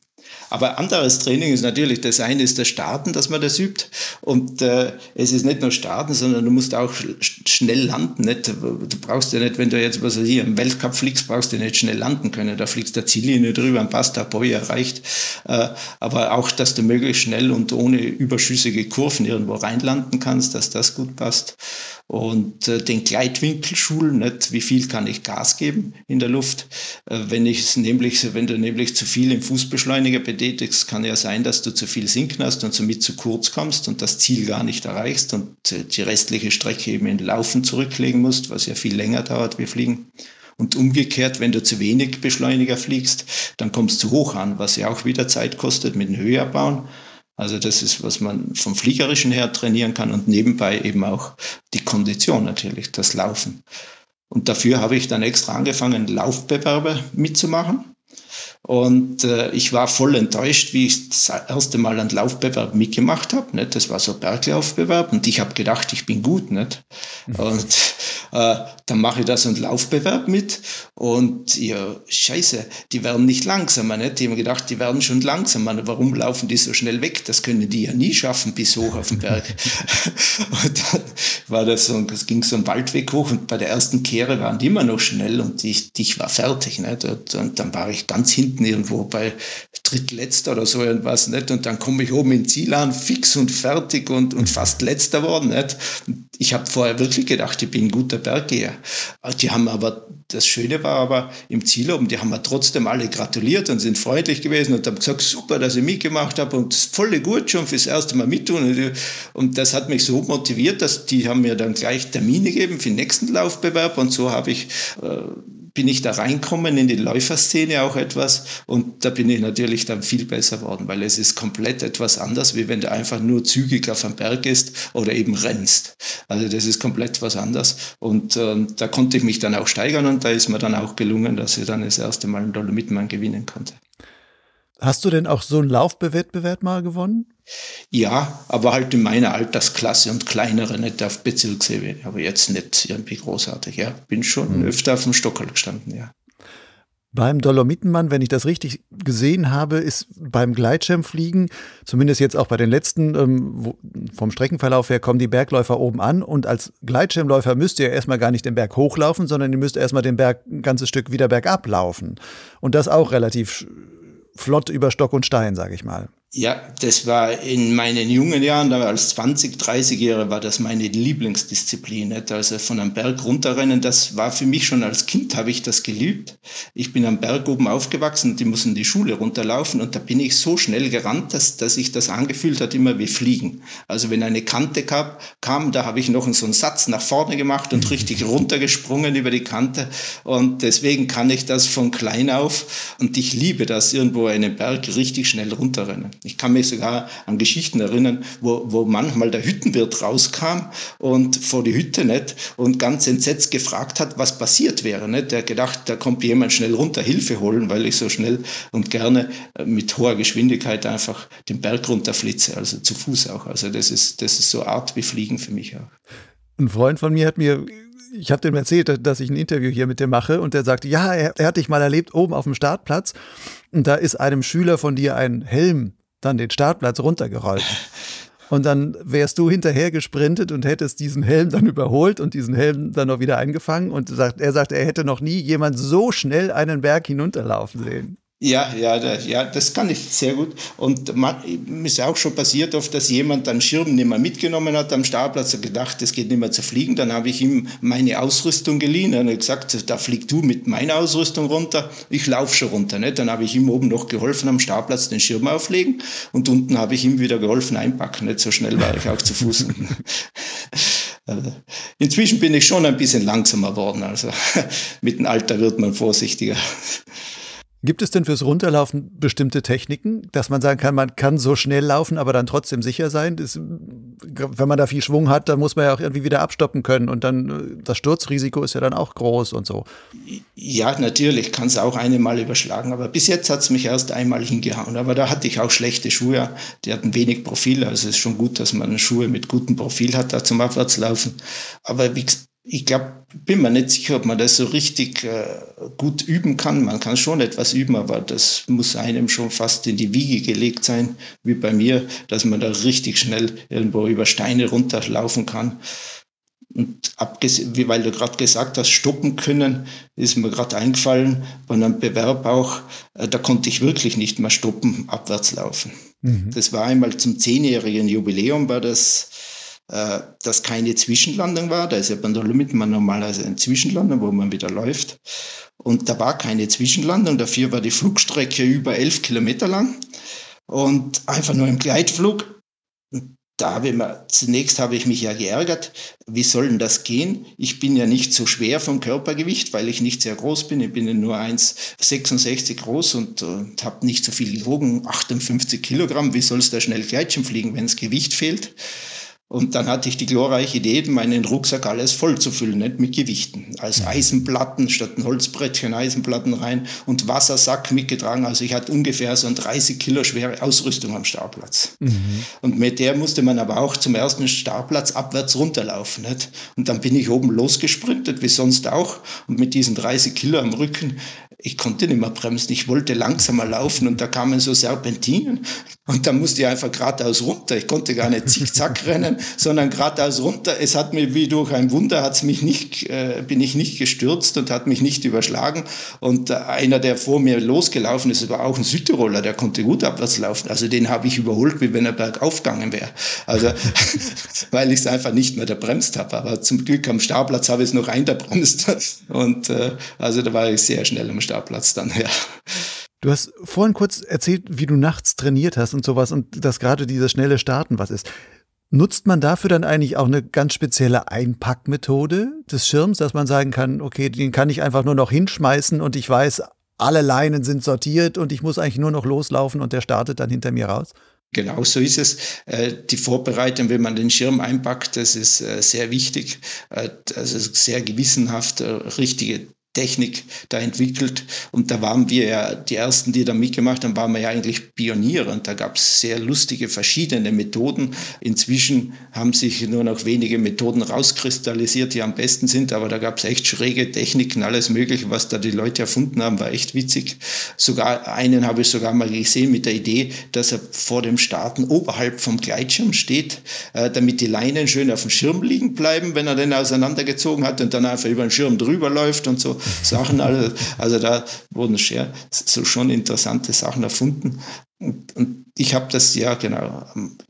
Aber anderes Training ist natürlich, das eine ist das Starten, dass man das übt. Und äh, es ist nicht nur Starten, sondern du musst auch schnell landen. Nicht? Du brauchst ja nicht, wenn du jetzt was hier im Weltcup fliegst, brauchst du nicht schnell landen können. Da fliegst du der Ziellinie drüber, ein Pass der Boy erreicht. Äh, aber auch, dass du möglichst schnell und ohne überschüssige Kurven irgendwo reinlanden kannst, dass das gut passt und äh, den Gleitwinkel schulen, nicht wie viel kann ich Gas geben in der Luft. Äh, wenn ich nämlich, wenn du nämlich zu viel im Fußbeschleuniger betätigst, kann ja sein, dass du zu viel sinken hast und somit zu kurz kommst und das Ziel gar nicht erreichst und äh, die restliche Strecke eben in Laufen zurücklegen musst, was ja viel länger dauert wie Fliegen. Und umgekehrt, wenn du zu wenig Beschleuniger fliegst, dann kommst du zu hoch an, was ja auch wieder Zeit kostet mit dem Höherbauen. Also das ist, was man vom Fliegerischen her trainieren kann und nebenbei eben auch die Kondition natürlich, das Laufen. Und dafür habe ich dann extra angefangen, Laufbewerbe mitzumachen. Und äh, ich war voll enttäuscht, wie ich das erste Mal einen Laufbewerb mitgemacht habe. Nicht? Das war so ein Berglaufbewerb und ich habe gedacht, ich bin gut. Nicht? Mhm. Und äh, dann mache ich da so einen Laufbewerb mit und ja, scheiße, die werden nicht langsamer. Nicht? Die haben gedacht, die werden schon langsamer. Warum laufen die so schnell weg? Das können die ja nie schaffen bis hoch auf den Berg. und dann war das so, es ging so ein Waldweg hoch und bei der ersten Kehre waren die immer noch schnell und ich, ich war fertig. Nicht? Und, und dann war ich ganz hinten hinten irgendwo bei drittletzter oder so irgendwas, nicht? Und dann komme ich oben in Ziel an, fix und fertig und, und fast letzter worden, nicht? Ich habe vorher wirklich gedacht, ich bin ein guter Berggeher. Die haben aber, das Schöne war aber im Ziel oben, die haben mir trotzdem alle gratuliert und sind freundlich gewesen und haben gesagt, super, dass ich mitgemacht habe und volle gut schon fürs erste Mal mittun. Und das hat mich so motiviert, dass die haben mir dann gleich Termine gegeben für den nächsten Laufbewerb und so habe ich äh, bin ich da reinkommen in die Läuferszene auch etwas und da bin ich natürlich dann viel besser worden, weil es ist komplett etwas anders, wie wenn du einfach nur zügig auf einem Berg ist oder eben rennst. Also das ist komplett was anderes und äh, da konnte ich mich dann auch steigern und da ist mir dann auch gelungen, dass ich dann das erste Mal einen Dolomitenmann gewinnen konnte. Hast du denn auch so einen Laufwettbewerb mal gewonnen? Ja, aber halt in meiner Altersklasse und kleinere, nicht auf Bezirksebene, aber jetzt nicht irgendwie großartig. Ja, bin schon mhm. öfter auf dem Stockerl gestanden, ja. Beim Dolomitenmann, wenn ich das richtig gesehen habe, ist beim Gleitschirmfliegen, zumindest jetzt auch bei den letzten, ähm, wo, vom Streckenverlauf her kommen die Bergläufer oben an und als Gleitschirmläufer müsst ihr erstmal gar nicht den Berg hochlaufen, sondern ihr müsst erstmal den Berg ein ganzes Stück wieder bergab laufen. Und das auch relativ flott über Stock und Stein, sage ich mal. Ja, das war in meinen jungen Jahren, da als 20, 30-Jähriger war das meine Lieblingsdisziplin. Nicht? Also von einem Berg runterrennen, das war für mich schon als Kind, habe ich das geliebt. Ich bin am Berg oben aufgewachsen die mussten die Schule runterlaufen und da bin ich so schnell gerannt, dass, dass sich das angefühlt hat, immer wie Fliegen. Also wenn eine Kante kam, kam da habe ich noch so einen Satz nach vorne gemacht und richtig runtergesprungen über die Kante und deswegen kann ich das von klein auf und ich liebe das, irgendwo einen Berg richtig schnell runterrennen. Ich kann mich sogar an Geschichten erinnern, wo, wo manchmal der Hüttenwirt rauskam und vor die Hütte nicht und ganz entsetzt gefragt hat, was passiert wäre. Nicht? Der gedacht, da kommt jemand schnell runter Hilfe holen, weil ich so schnell und gerne äh, mit hoher Geschwindigkeit einfach den Berg runterflitze, also zu Fuß auch. Also das ist, das ist so Art wie Fliegen für mich auch. Ein Freund von mir hat mir ich habe dem erzählt, dass ich ein Interview hier mit dir mache und der sagte, ja, er, er, hat dich mal erlebt oben auf dem Startplatz und da ist einem Schüler von dir ein Helm dann den Startplatz runtergerollt. Und dann wärst du hinterher gesprintet und hättest diesen Helm dann überholt und diesen Helm dann noch wieder eingefangen. Und sagt, er sagt, er hätte noch nie jemand so schnell einen Berg hinunterlaufen sehen. Ja, ja, ja, das kann ich sehr gut. Und man, ist auch schon passiert oft, dass jemand dann Schirm nicht mehr mitgenommen hat am Startplatz und gedacht, es geht nicht mehr zu fliegen. Dann habe ich ihm meine Ausrüstung geliehen und gesagt, da flieg du mit meiner Ausrüstung runter, ich laufe schon runter. Nicht? Dann habe ich ihm oben noch geholfen, am Startplatz den Schirm auflegen und unten habe ich ihm wieder geholfen einpacken. Nicht so schnell war ich auch zu Fuß. Also, inzwischen bin ich schon ein bisschen langsamer geworden. Also mit dem Alter wird man vorsichtiger. Gibt es denn fürs Runterlaufen bestimmte Techniken, dass man sagen kann, man kann so schnell laufen, aber dann trotzdem sicher sein? Das, wenn man da viel Schwung hat, dann muss man ja auch irgendwie wieder abstoppen können und dann äh, das Sturzrisiko ist ja dann auch groß und so. Ja, natürlich kann es auch eine Mal überschlagen, aber bis jetzt hat es mich erst einmal hingehauen. Aber da hatte ich auch schlechte Schuhe, die hatten wenig Profil, also es ist schon gut, dass man Schuhe mit gutem Profil hat, da zum Abwärtslaufen. Aber wie, ich glaube, bin mir nicht sicher, ob man das so richtig äh, gut üben kann. Man kann schon etwas üben, aber das muss einem schon fast in die Wiege gelegt sein, wie bei mir, dass man da richtig schnell irgendwo über Steine runterlaufen kann. Und abgesehen, wie weil du gerade gesagt hast, stoppen können, ist mir gerade eingefallen, bei einem Bewerb auch, äh, da konnte ich wirklich nicht mehr stoppen, abwärts laufen. Mhm. Das war einmal zum zehnjährigen Jubiläum, war das äh, dass keine Zwischenlandung war. Da ist ja bei der Limitman normalerweise eine Zwischenlandung, wo man wieder läuft. Und da war keine Zwischenlandung. Dafür war die Flugstrecke über elf Kilometer lang und einfach nur im Gleitflug. Da habe ich mir, zunächst habe ich mich ja geärgert, wie soll denn das gehen? Ich bin ja nicht so schwer vom Körpergewicht, weil ich nicht sehr groß bin. Ich bin ja nur 1,66 groß und, und habe nicht so viel gewogen, 58 Kilogramm. Wie soll es da schnell Gleitschirm fliegen, wenn das Gewicht fehlt? Und dann hatte ich die glorreiche Idee, meinen Rucksack alles voll zu füllen, nicht mit Gewichten. Als mhm. Eisenplatten statt ein Holzbrettchen Eisenplatten rein und Wassersack mitgetragen. Also ich hatte ungefähr so eine 30 Kilo schwere Ausrüstung am Startplatz. Mhm. Und mit der musste man aber auch zum ersten Startplatz abwärts runterlaufen. Nicht? Und dann bin ich oben losgesprintet, wie sonst auch. Und mit diesen 30 Kilo am Rücken ich konnte nicht mehr bremsen, ich wollte langsamer laufen und da kamen so Serpentinen und da musste ich einfach geradeaus runter. Ich konnte gar nicht zickzack rennen, sondern geradeaus runter. Es hat mir wie durch ein Wunder hat's mich nicht, äh, bin ich nicht gestürzt und hat mich nicht überschlagen. Und äh, einer, der vor mir losgelaufen ist, war auch ein Südtiroler, der konnte gut abwärts laufen. Also den habe ich überholt, wie wenn er bergauf gegangen wäre. Also weil ich es einfach nicht mehr bremst habe. Aber zum Glück am Startplatz habe ich es noch eingebremst. Und äh, also da war ich sehr schnell am Start. Startplatz dann, ja. Du hast vorhin kurz erzählt, wie du nachts trainiert hast und sowas und dass gerade dieses schnelle Starten was ist. Nutzt man dafür dann eigentlich auch eine ganz spezielle Einpackmethode des Schirms, dass man sagen kann, okay, den kann ich einfach nur noch hinschmeißen und ich weiß, alle Leinen sind sortiert und ich muss eigentlich nur noch loslaufen und der startet dann hinter mir raus? Genau so ist es. Äh, die Vorbereitung, wenn man den Schirm einpackt, das ist äh, sehr wichtig. Also sehr gewissenhaft, richtige Technik da entwickelt. Und da waren wir ja die Ersten, die da mitgemacht haben, waren wir ja eigentlich Pioniere. Und da gab es sehr lustige verschiedene Methoden. Inzwischen haben sich nur noch wenige Methoden rauskristallisiert, die am besten sind. Aber da gab es echt schräge Techniken, alles Mögliche, was da die Leute erfunden haben, war echt witzig. Sogar einen habe ich sogar mal gesehen mit der Idee, dass er vor dem Starten oberhalb vom Gleitschirm steht, äh, damit die Leinen schön auf dem Schirm liegen bleiben, wenn er den auseinandergezogen hat und dann einfach über den Schirm drüber läuft und so. Sachen. Also, also da wurden so schon interessante Sachen erfunden. Und, und ich habe das ja genau,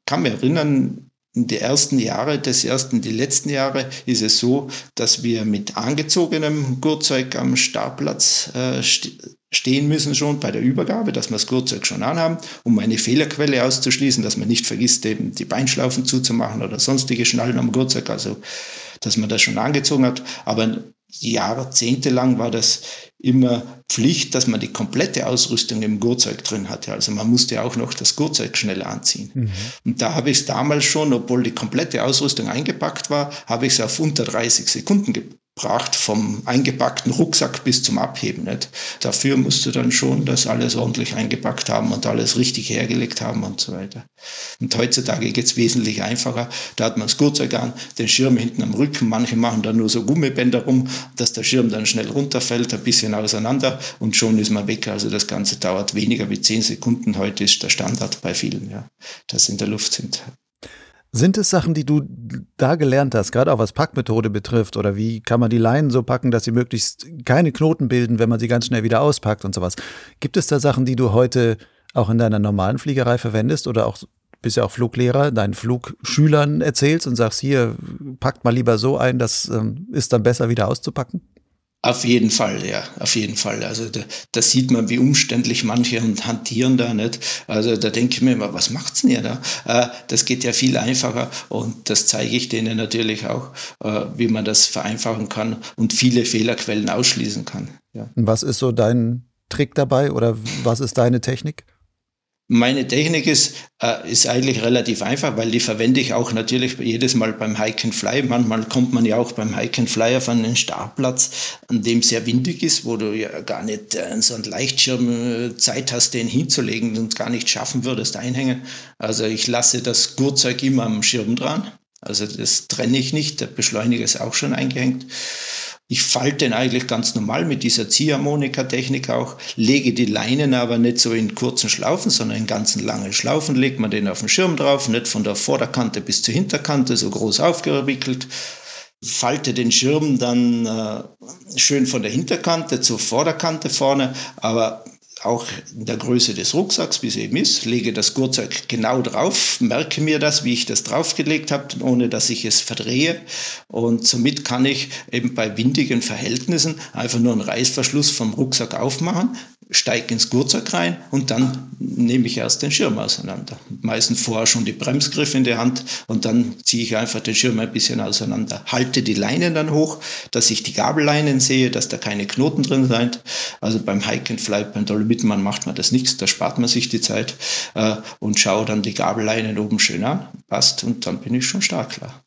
kann mich erinnern, in die ersten Jahre des ersten, die letzten Jahre ist es so, dass wir mit angezogenem Gurtzeug am Startplatz äh, stehen müssen schon bei der Übergabe, dass wir das Gurtzeug schon anhaben, um eine Fehlerquelle auszuschließen, dass man nicht vergisst, eben die Beinschlaufen zuzumachen oder sonstige Schnallen am Gurtzeug. Also dass man das schon angezogen hat. Aber jahrzehntelang war das immer Pflicht, dass man die komplette Ausrüstung im Gurtzeug drin hatte. Also man musste auch noch das Gurtzeug schnell anziehen. Mhm. Und da habe ich es damals schon, obwohl die komplette Ausrüstung eingepackt war, habe ich es auf unter 30 Sekunden gebracht, vom eingepackten Rucksack bis zum Abheben. Nicht? Dafür musst du dann schon das alles ordentlich eingepackt haben und alles richtig hergelegt haben und so weiter. Und heutzutage geht es wesentlich einfacher. Da hat man das Gurtzeug an, den Schirm hinten am Rücken. Manche machen da nur so Gummibänder rum, dass der Schirm dann schnell runterfällt, ein bisschen auseinander und schon ist man weg. Also das Ganze dauert weniger wie zehn Sekunden. Heute ist der Standard bei vielen, ja, dass in der Luft sind. Sind es Sachen, die du da gelernt hast, gerade auch was Packmethode betrifft? Oder wie kann man die Leinen so packen, dass sie möglichst keine Knoten bilden, wenn man sie ganz schnell wieder auspackt und sowas? Gibt es da Sachen, die du heute auch in deiner normalen Fliegerei verwendest oder auch bist ja auch Fluglehrer, deinen Flugschülern erzählst und sagst, hier, packt mal lieber so ein, das ähm, ist dann besser wieder auszupacken? Auf jeden Fall, ja, auf jeden Fall. Also da, da sieht man, wie umständlich manche hantieren da nicht. Also da denke ich mir immer, was macht's denn ihr da? Äh, das geht ja viel einfacher und das zeige ich denen natürlich auch, äh, wie man das vereinfachen kann und viele Fehlerquellen ausschließen kann. Ja. Was ist so dein Trick dabei oder was ist deine Technik? Meine Technik ist, äh, ist eigentlich relativ einfach, weil die verwende ich auch natürlich jedes Mal beim Hike and Fly. Manchmal kommt man ja auch beim Hike and Fly auf einen Startplatz, an dem sehr windig ist, wo du ja gar nicht äh, so einen Leichtschirm äh, Zeit hast, den hinzulegen und gar nicht schaffen würdest einhängen. Also ich lasse das Gurtzeug immer am Schirm dran. Also das trenne ich nicht, der Beschleuniger ist auch schon eingehängt. Ich falte den eigentlich ganz normal mit dieser Ziehharmonika-Technik auch, lege die Leinen aber nicht so in kurzen Schlaufen, sondern in ganzen langen Schlaufen, legt man den auf den Schirm drauf, nicht von der Vorderkante bis zur Hinterkante, so groß aufgewickelt, falte den Schirm dann äh, schön von der Hinterkante zur Vorderkante vorne, aber auch in der Größe des Rucksacks, wie es eben ist, lege das Gurtzeug genau drauf, merke mir das, wie ich das draufgelegt habe, ohne dass ich es verdrehe. Und somit kann ich eben bei windigen Verhältnissen einfach nur einen Reißverschluss vom Rucksack aufmachen, steige ins Gurtzeug rein und dann nehme ich erst den Schirm auseinander. Meistens vorher schon die Bremsgriffe in der Hand und dann ziehe ich einfach den Schirm ein bisschen auseinander. Halte die Leinen dann hoch, dass ich die Gabelleinen sehe, dass da keine Knoten drin sind. Also beim Hike and Fly, beim Dolomitmann macht man das nichts, da spart man sich die Zeit äh, und schaue dann die Gabelleinen oben schön an, passt und dann bin ich schon stark klar.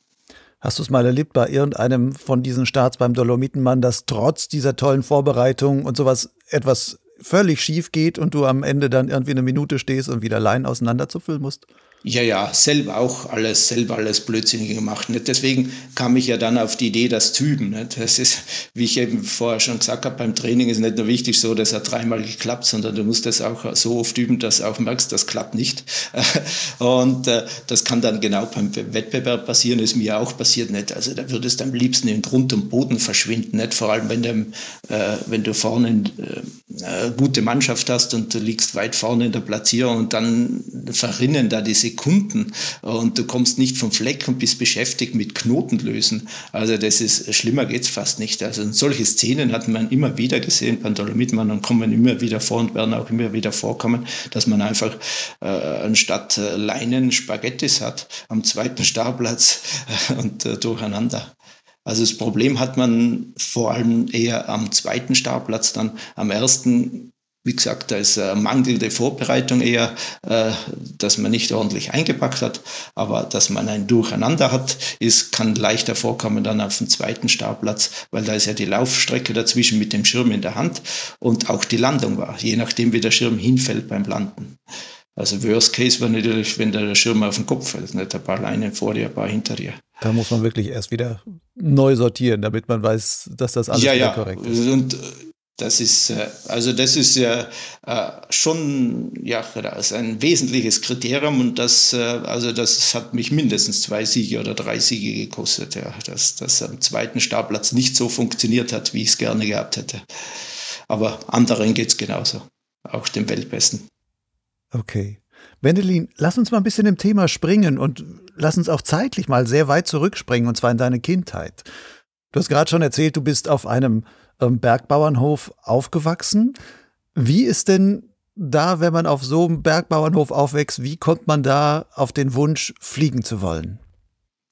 Hast du es mal erlebt bei irgendeinem von diesen Starts beim Dolomitenmann, dass trotz dieser tollen Vorbereitung und sowas etwas völlig schief geht und du am Ende dann irgendwie eine Minute stehst und wieder Leinen auseinanderzufüllen musst? Ja, ja, selber auch alles, selber alles Blödsinnige gemacht. Nicht? Deswegen kam ich ja dann auf die Idee, das zu üben. Nicht? Das ist, wie ich eben vorher schon gesagt habe, beim Training ist nicht nur wichtig so, dass er dreimal geklappt, sondern du musst das auch so oft üben, dass du auch merkst, das klappt nicht. Und äh, das kann dann genau beim Wettbewerb passieren, ist mir auch passiert nicht. Also da würdest du am liebsten in Grund und Boden verschwinden, nicht? Vor allem, wenn du, äh, wenn du vorne äh, eine gute Mannschaft hast und du liegst weit vorne in der Platzierung und dann verrinnen da diese Sekunden und du kommst nicht vom Fleck und bist beschäftigt mit Knotenlösen. Also das ist, schlimmer geht es fast nicht. Also solche Szenen hat man immer wieder gesehen beim Dolomitmann und kommen immer wieder vor und werden auch immer wieder vorkommen, dass man einfach äh, anstatt äh, Leinen Spaghettis hat am zweiten Startplatz äh, und äh, durcheinander. Also das Problem hat man vor allem eher am zweiten Startplatz, dann am ersten wie gesagt, da ist eine mangelnde Vorbereitung eher, äh, dass man nicht ordentlich eingepackt hat, aber dass man ein Durcheinander hat, ist, kann leichter vorkommen dann auf dem zweiten Startplatz, weil da ist ja die Laufstrecke dazwischen mit dem Schirm in der Hand und auch die Landung war, je nachdem wie der Schirm hinfällt beim Landen. Also Worst Case war natürlich, wenn der Schirm auf den Kopf fällt, nicht ein paar Leinen vor dir, ein paar hinter dir. Da muss man wirklich erst wieder neu sortieren, damit man weiß, dass das alles ja, ja. korrekt ist. Und das ist, äh, also das ist ja äh, schon ja, das ein wesentliches Kriterium und das, äh, also das hat mich mindestens zwei Siege oder drei Siege gekostet, ja, dass das am zweiten Startplatz nicht so funktioniert hat, wie ich es gerne gehabt hätte. Aber anderen geht es genauso, auch dem Weltbesten. Okay. Wendelin, lass uns mal ein bisschen im Thema springen und lass uns auch zeitlich mal sehr weit zurückspringen, und zwar in deine Kindheit. Du hast gerade schon erzählt, du bist auf einem Bergbauernhof aufgewachsen. Wie ist denn da, wenn man auf so einem Bergbauernhof aufwächst, wie kommt man da auf den Wunsch, fliegen zu wollen?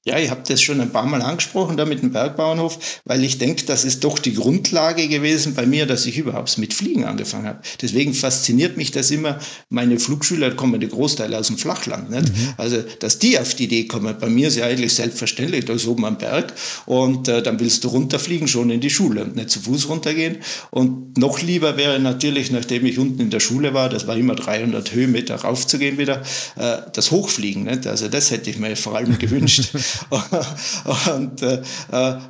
Ja, ich habe das schon ein paar Mal angesprochen da mit dem Bergbauernhof, weil ich denke, das ist doch die Grundlage gewesen bei mir, dass ich überhaupt mit Fliegen angefangen habe. Deswegen fasziniert mich das immer. Meine Flugschüler kommen die Großteil aus dem Flachland. Nicht? Mhm. Also, dass die auf die Idee kommen, bei mir ist ja eigentlich selbstverständlich, da ist oben am Berg und äh, dann willst du runterfliegen, schon in die Schule und nicht zu Fuß runtergehen. Und noch lieber wäre natürlich, nachdem ich unten in der Schule war, das war immer 300 Höhenmeter raufzugehen wieder, äh, das Hochfliegen. Nicht? Also das hätte ich mir vor allem gewünscht. und, äh,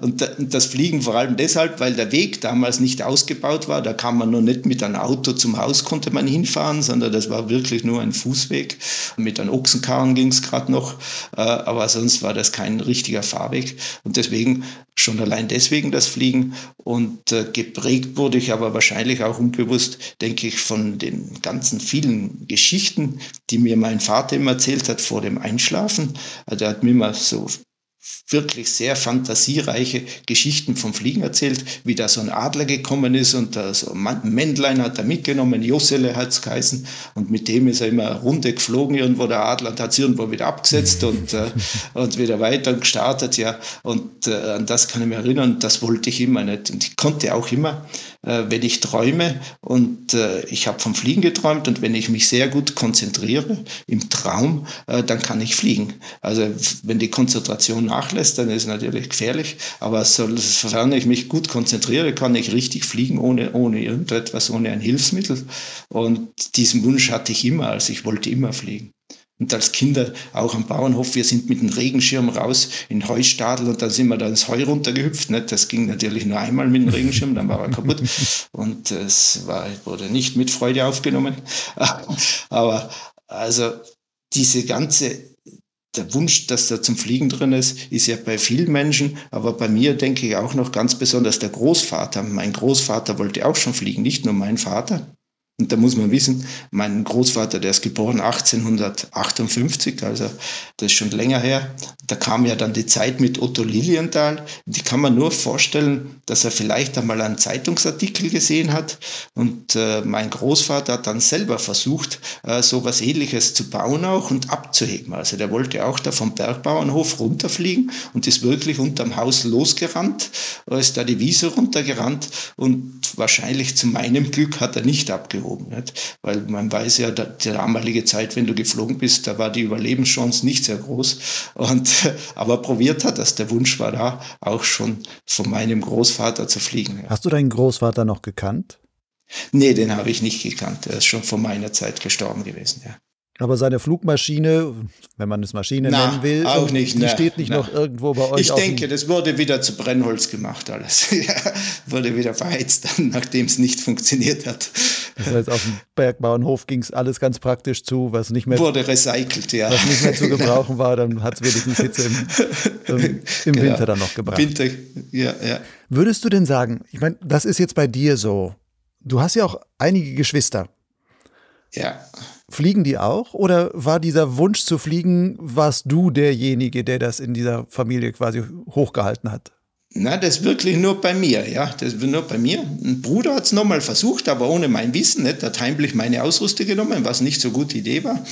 und das Fliegen vor allem deshalb, weil der Weg damals nicht ausgebaut war. Da kam man noch nicht mit einem Auto zum Haus, konnte man hinfahren, sondern das war wirklich nur ein Fußweg. Mit einem Ochsenkarren ging es gerade noch, äh, aber sonst war das kein richtiger Fahrweg. Und deswegen, schon allein deswegen das Fliegen. Und äh, geprägt wurde ich aber wahrscheinlich auch unbewusst, denke ich, von den ganzen vielen Geschichten, die mir mein Vater immer erzählt hat vor dem Einschlafen. Also er hat mir immer so wirklich sehr fantasiereiche Geschichten vom Fliegen erzählt, wie da so ein Adler gekommen ist und da so ein Männlein hat er mitgenommen, Jossele hat es geheißen und mit dem ist er immer Runde geflogen irgendwo, der Adler und hat es irgendwo wieder abgesetzt und, äh, und wieder weiter gestartet, ja. Und äh, an das kann ich mich erinnern, das wollte ich immer nicht und ich konnte auch immer wenn ich träume und äh, ich habe vom Fliegen geträumt und wenn ich mich sehr gut konzentriere im Traum, äh, dann kann ich fliegen. Also wenn die Konzentration nachlässt, dann ist es natürlich gefährlich, aber sofern ich mich gut konzentriere, kann ich richtig fliegen ohne, ohne irgendetwas, ohne ein Hilfsmittel. Und diesen Wunsch hatte ich immer, also ich wollte immer fliegen. Und als Kinder auch am Bauernhof, wir sind mit dem Regenschirm raus in Heustadel und dann sind wir da ins Heu runtergehüpft. Nicht? Das ging natürlich nur einmal mit dem Regenschirm, dann war er kaputt. Und es war, wurde nicht mit Freude aufgenommen. Aber also diese ganze, der Wunsch, dass da zum Fliegen drin ist, ist ja bei vielen Menschen, aber bei mir denke ich auch noch ganz besonders der Großvater. Mein Großvater wollte auch schon fliegen, nicht nur mein Vater. Und da muss man wissen, mein Großvater, der ist geboren 1858, also das ist schon länger her. Da kam ja dann die Zeit mit Otto Lilienthal. Die kann man nur vorstellen, dass er vielleicht einmal einen Zeitungsartikel gesehen hat. Und äh, mein Großvater hat dann selber versucht, äh, so was Ähnliches zu bauen auch und abzuheben. Also der wollte auch da vom Bergbauernhof runterfliegen und ist wirklich unterm Haus losgerannt, ist da die Wiese runtergerannt und wahrscheinlich zu meinem Glück hat er nicht abgehoben geflogen. Nicht? Weil man weiß ja, die damalige Zeit, wenn du geflogen bist, da war die Überlebenschance nicht sehr groß. Und, aber probiert hat das. Der Wunsch war da, auch schon von meinem Großvater zu fliegen. Ja. Hast du deinen Großvater noch gekannt? Nee, den habe ich nicht gekannt. Er ist schon vor meiner Zeit gestorben gewesen, ja. Aber seine Flugmaschine, wenn man es Maschine na, nennen will, auch nicht, die na, steht nicht na. noch irgendwo bei euch. Ich denke, das wurde wieder zu Brennholz gemacht alles. wurde wieder verheizt, nachdem es nicht funktioniert hat. Das heißt, auf dem Bergbauernhof ging es alles ganz praktisch zu, was nicht mehr wurde recycelt, ja. Was nicht mehr zu gebrauchen war, dann hat es wenigstens Hitze im, im, im genau. Winter dann noch gebracht. Winter, ja, ja. Würdest du denn sagen, ich meine, das ist jetzt bei dir so. Du hast ja auch einige Geschwister. Ja. Fliegen die auch? Oder war dieser Wunsch zu fliegen, warst du derjenige, der das in dieser Familie quasi hochgehalten hat? Na, das wirklich nur bei mir, ja. Das nur bei mir. Ein Bruder hat es nochmal versucht, aber ohne mein Wissen, nicht. Hat heimlich meine Ausrüstung genommen, was nicht so gute Idee war.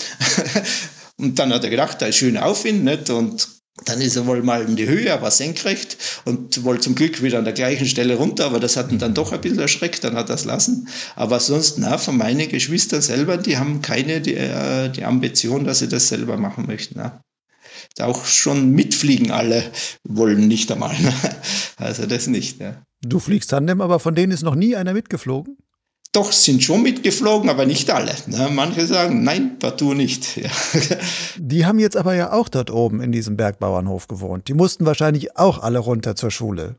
und dann hat er gedacht, da ist schön Aufwind, nicht? Und dann ist er wohl mal in die Höhe, aber senkrecht und wohl zum Glück wieder an der gleichen Stelle runter, aber das hat ihn dann doch ein bisschen erschreckt, dann hat er es lassen. Aber sonst, na, von meinen Geschwistern selber, die haben keine die, äh, die Ambition, dass sie das selber machen möchten. Na. Auch schon mitfliegen alle wollen nicht einmal. Ne? Also das nicht. Ja. Du fliegst Tandem, aber von denen ist noch nie einer mitgeflogen? Doch, sind schon mitgeflogen, aber nicht alle. Ne? Manche sagen, nein, partout nicht. Ja. Die haben jetzt aber ja auch dort oben in diesem Bergbauernhof gewohnt. Die mussten wahrscheinlich auch alle runter zur Schule.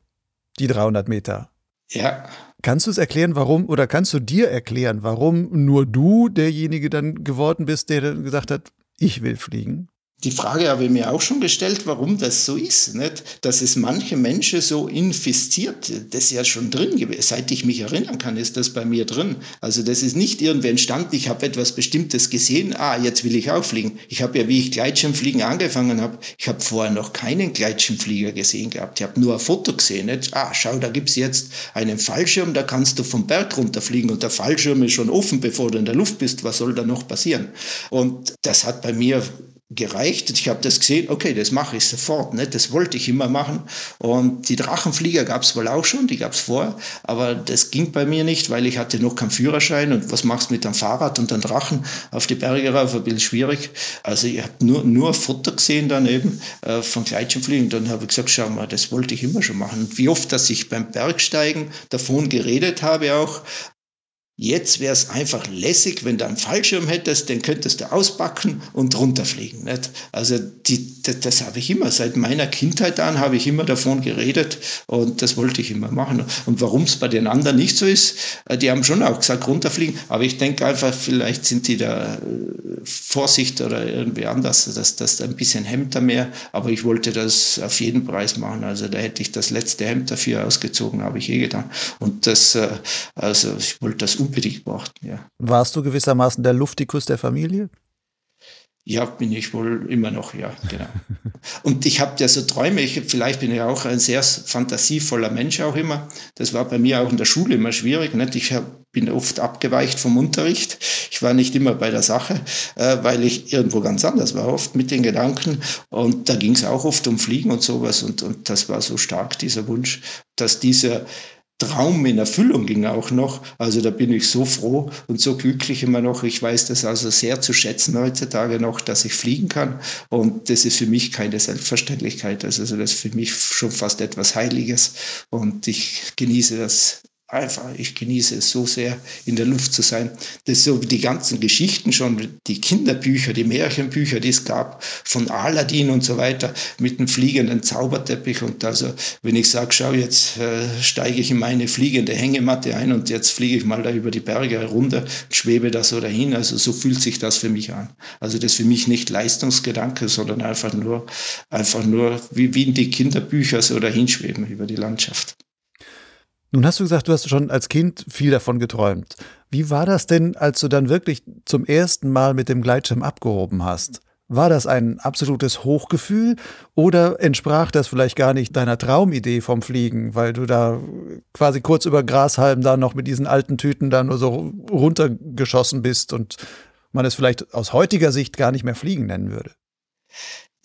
Die 300 Meter. Ja. Kannst du es erklären, warum, oder kannst du dir erklären, warum nur du derjenige dann geworden bist, der dann gesagt hat, ich will fliegen? Die Frage habe ich mir auch schon gestellt, warum das so ist, nicht? dass es manche Menschen so infiziert. Das ist ja schon drin gewesen. Seit ich mich erinnern kann, ist das bei mir drin. Also das ist nicht irgendwie entstanden, ich habe etwas Bestimmtes gesehen, ah, jetzt will ich auch fliegen. Ich habe ja, wie ich Gleitschirmfliegen angefangen habe, ich habe vorher noch keinen Gleitschirmflieger gesehen gehabt. Ich habe nur ein Foto gesehen. Nicht? Ah, schau, da gibt es jetzt einen Fallschirm, da kannst du vom Berg runterfliegen und der Fallschirm ist schon offen, bevor du in der Luft bist. Was soll da noch passieren? Und das hat bei mir gereicht. Ich habe das gesehen, okay, das mache ich sofort. Ne? Das wollte ich immer machen. Und die Drachenflieger gab es wohl auch schon, die gab es vor, aber das ging bei mir nicht, weil ich hatte noch keinen Führerschein. Und was machst du mit einem Fahrrad und einem Drachen auf die Berge rauf? Ein bisschen schwierig. Also ich habe nur, nur Foto gesehen dann eben äh, von Gleitschirmfliegen. Dann habe ich gesagt, schau mal, das wollte ich immer schon machen. Und wie oft, dass ich beim Bergsteigen davon geredet habe auch, Jetzt wäre es einfach lässig, wenn du einen Fallschirm hättest, den könntest du auspacken und runterfliegen. Nicht? Also die, das, das habe ich immer, seit meiner Kindheit an habe ich immer davon geredet und das wollte ich immer machen. Und warum es bei den anderen nicht so ist, äh, die haben schon auch gesagt, runterfliegen, aber ich denke einfach, vielleicht sind die da äh, Vorsicht oder irgendwie anders, dass das ein bisschen Hemd da mehr, aber ich wollte das auf jeden Preis machen. Also da hätte ich das letzte Hemd dafür ausgezogen, habe ich eh getan. Und das, äh, also ich wollte das unbedingt beachten, ja. Warst du gewissermaßen der Luftikus der Familie? Ja, bin ich wohl immer noch, ja, genau. Und ich habe ja so Träume, ich, vielleicht bin ich auch ein sehr fantasievoller Mensch auch immer. Das war bei mir auch in der Schule immer schwierig. Nicht? Ich hab, bin oft abgeweicht vom Unterricht. Ich war nicht immer bei der Sache, äh, weil ich irgendwo ganz anders war, oft mit den Gedanken. Und da ging es auch oft um Fliegen und sowas. Und, und das war so stark, dieser Wunsch, dass dieser Traum in Erfüllung ging auch noch. Also da bin ich so froh und so glücklich immer noch. Ich weiß das also sehr zu schätzen heutzutage noch, dass ich fliegen kann. Und das ist für mich keine Selbstverständlichkeit. Also das ist für mich schon fast etwas Heiliges. Und ich genieße das einfach, ich genieße es so sehr, in der Luft zu sein. Das ist so die ganzen Geschichten schon, die Kinderbücher, die Märchenbücher, die es gab, von Aladdin und so weiter, mit dem fliegenden Zauberteppich. Und also, wenn ich sage, schau, jetzt äh, steige ich in meine fliegende Hängematte ein und jetzt fliege ich mal da über die Berge runter, schwebe da so dahin. Also so fühlt sich das für mich an. Also das ist für mich nicht Leistungsgedanke, sondern einfach nur, einfach nur wie, wie in die Kinderbücher so dahinschweben über die Landschaft. Nun hast du gesagt, du hast schon als Kind viel davon geträumt. Wie war das denn, als du dann wirklich zum ersten Mal mit dem Gleitschirm abgehoben hast? War das ein absolutes Hochgefühl oder entsprach das vielleicht gar nicht deiner Traumidee vom Fliegen, weil du da quasi kurz über Grashalm da noch mit diesen alten Tüten da nur so runtergeschossen bist und man es vielleicht aus heutiger Sicht gar nicht mehr Fliegen nennen würde?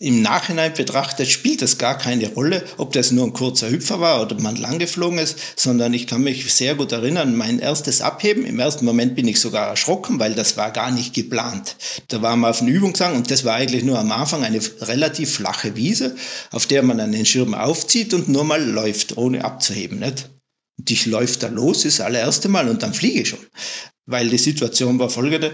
Im Nachhinein betrachtet spielt es gar keine Rolle, ob das nur ein kurzer Hüpfer war oder man lang geflogen ist, sondern ich kann mich sehr gut erinnern, mein erstes Abheben, im ersten Moment bin ich sogar erschrocken, weil das war gar nicht geplant. Da waren wir auf einem Übungsgang und das war eigentlich nur am Anfang eine relativ flache Wiese, auf der man einen Schirm aufzieht und nur mal läuft, ohne abzuheben. Nicht? Und ich läuft da los, das allererste Mal und dann fliege ich schon. Weil die Situation war folgende,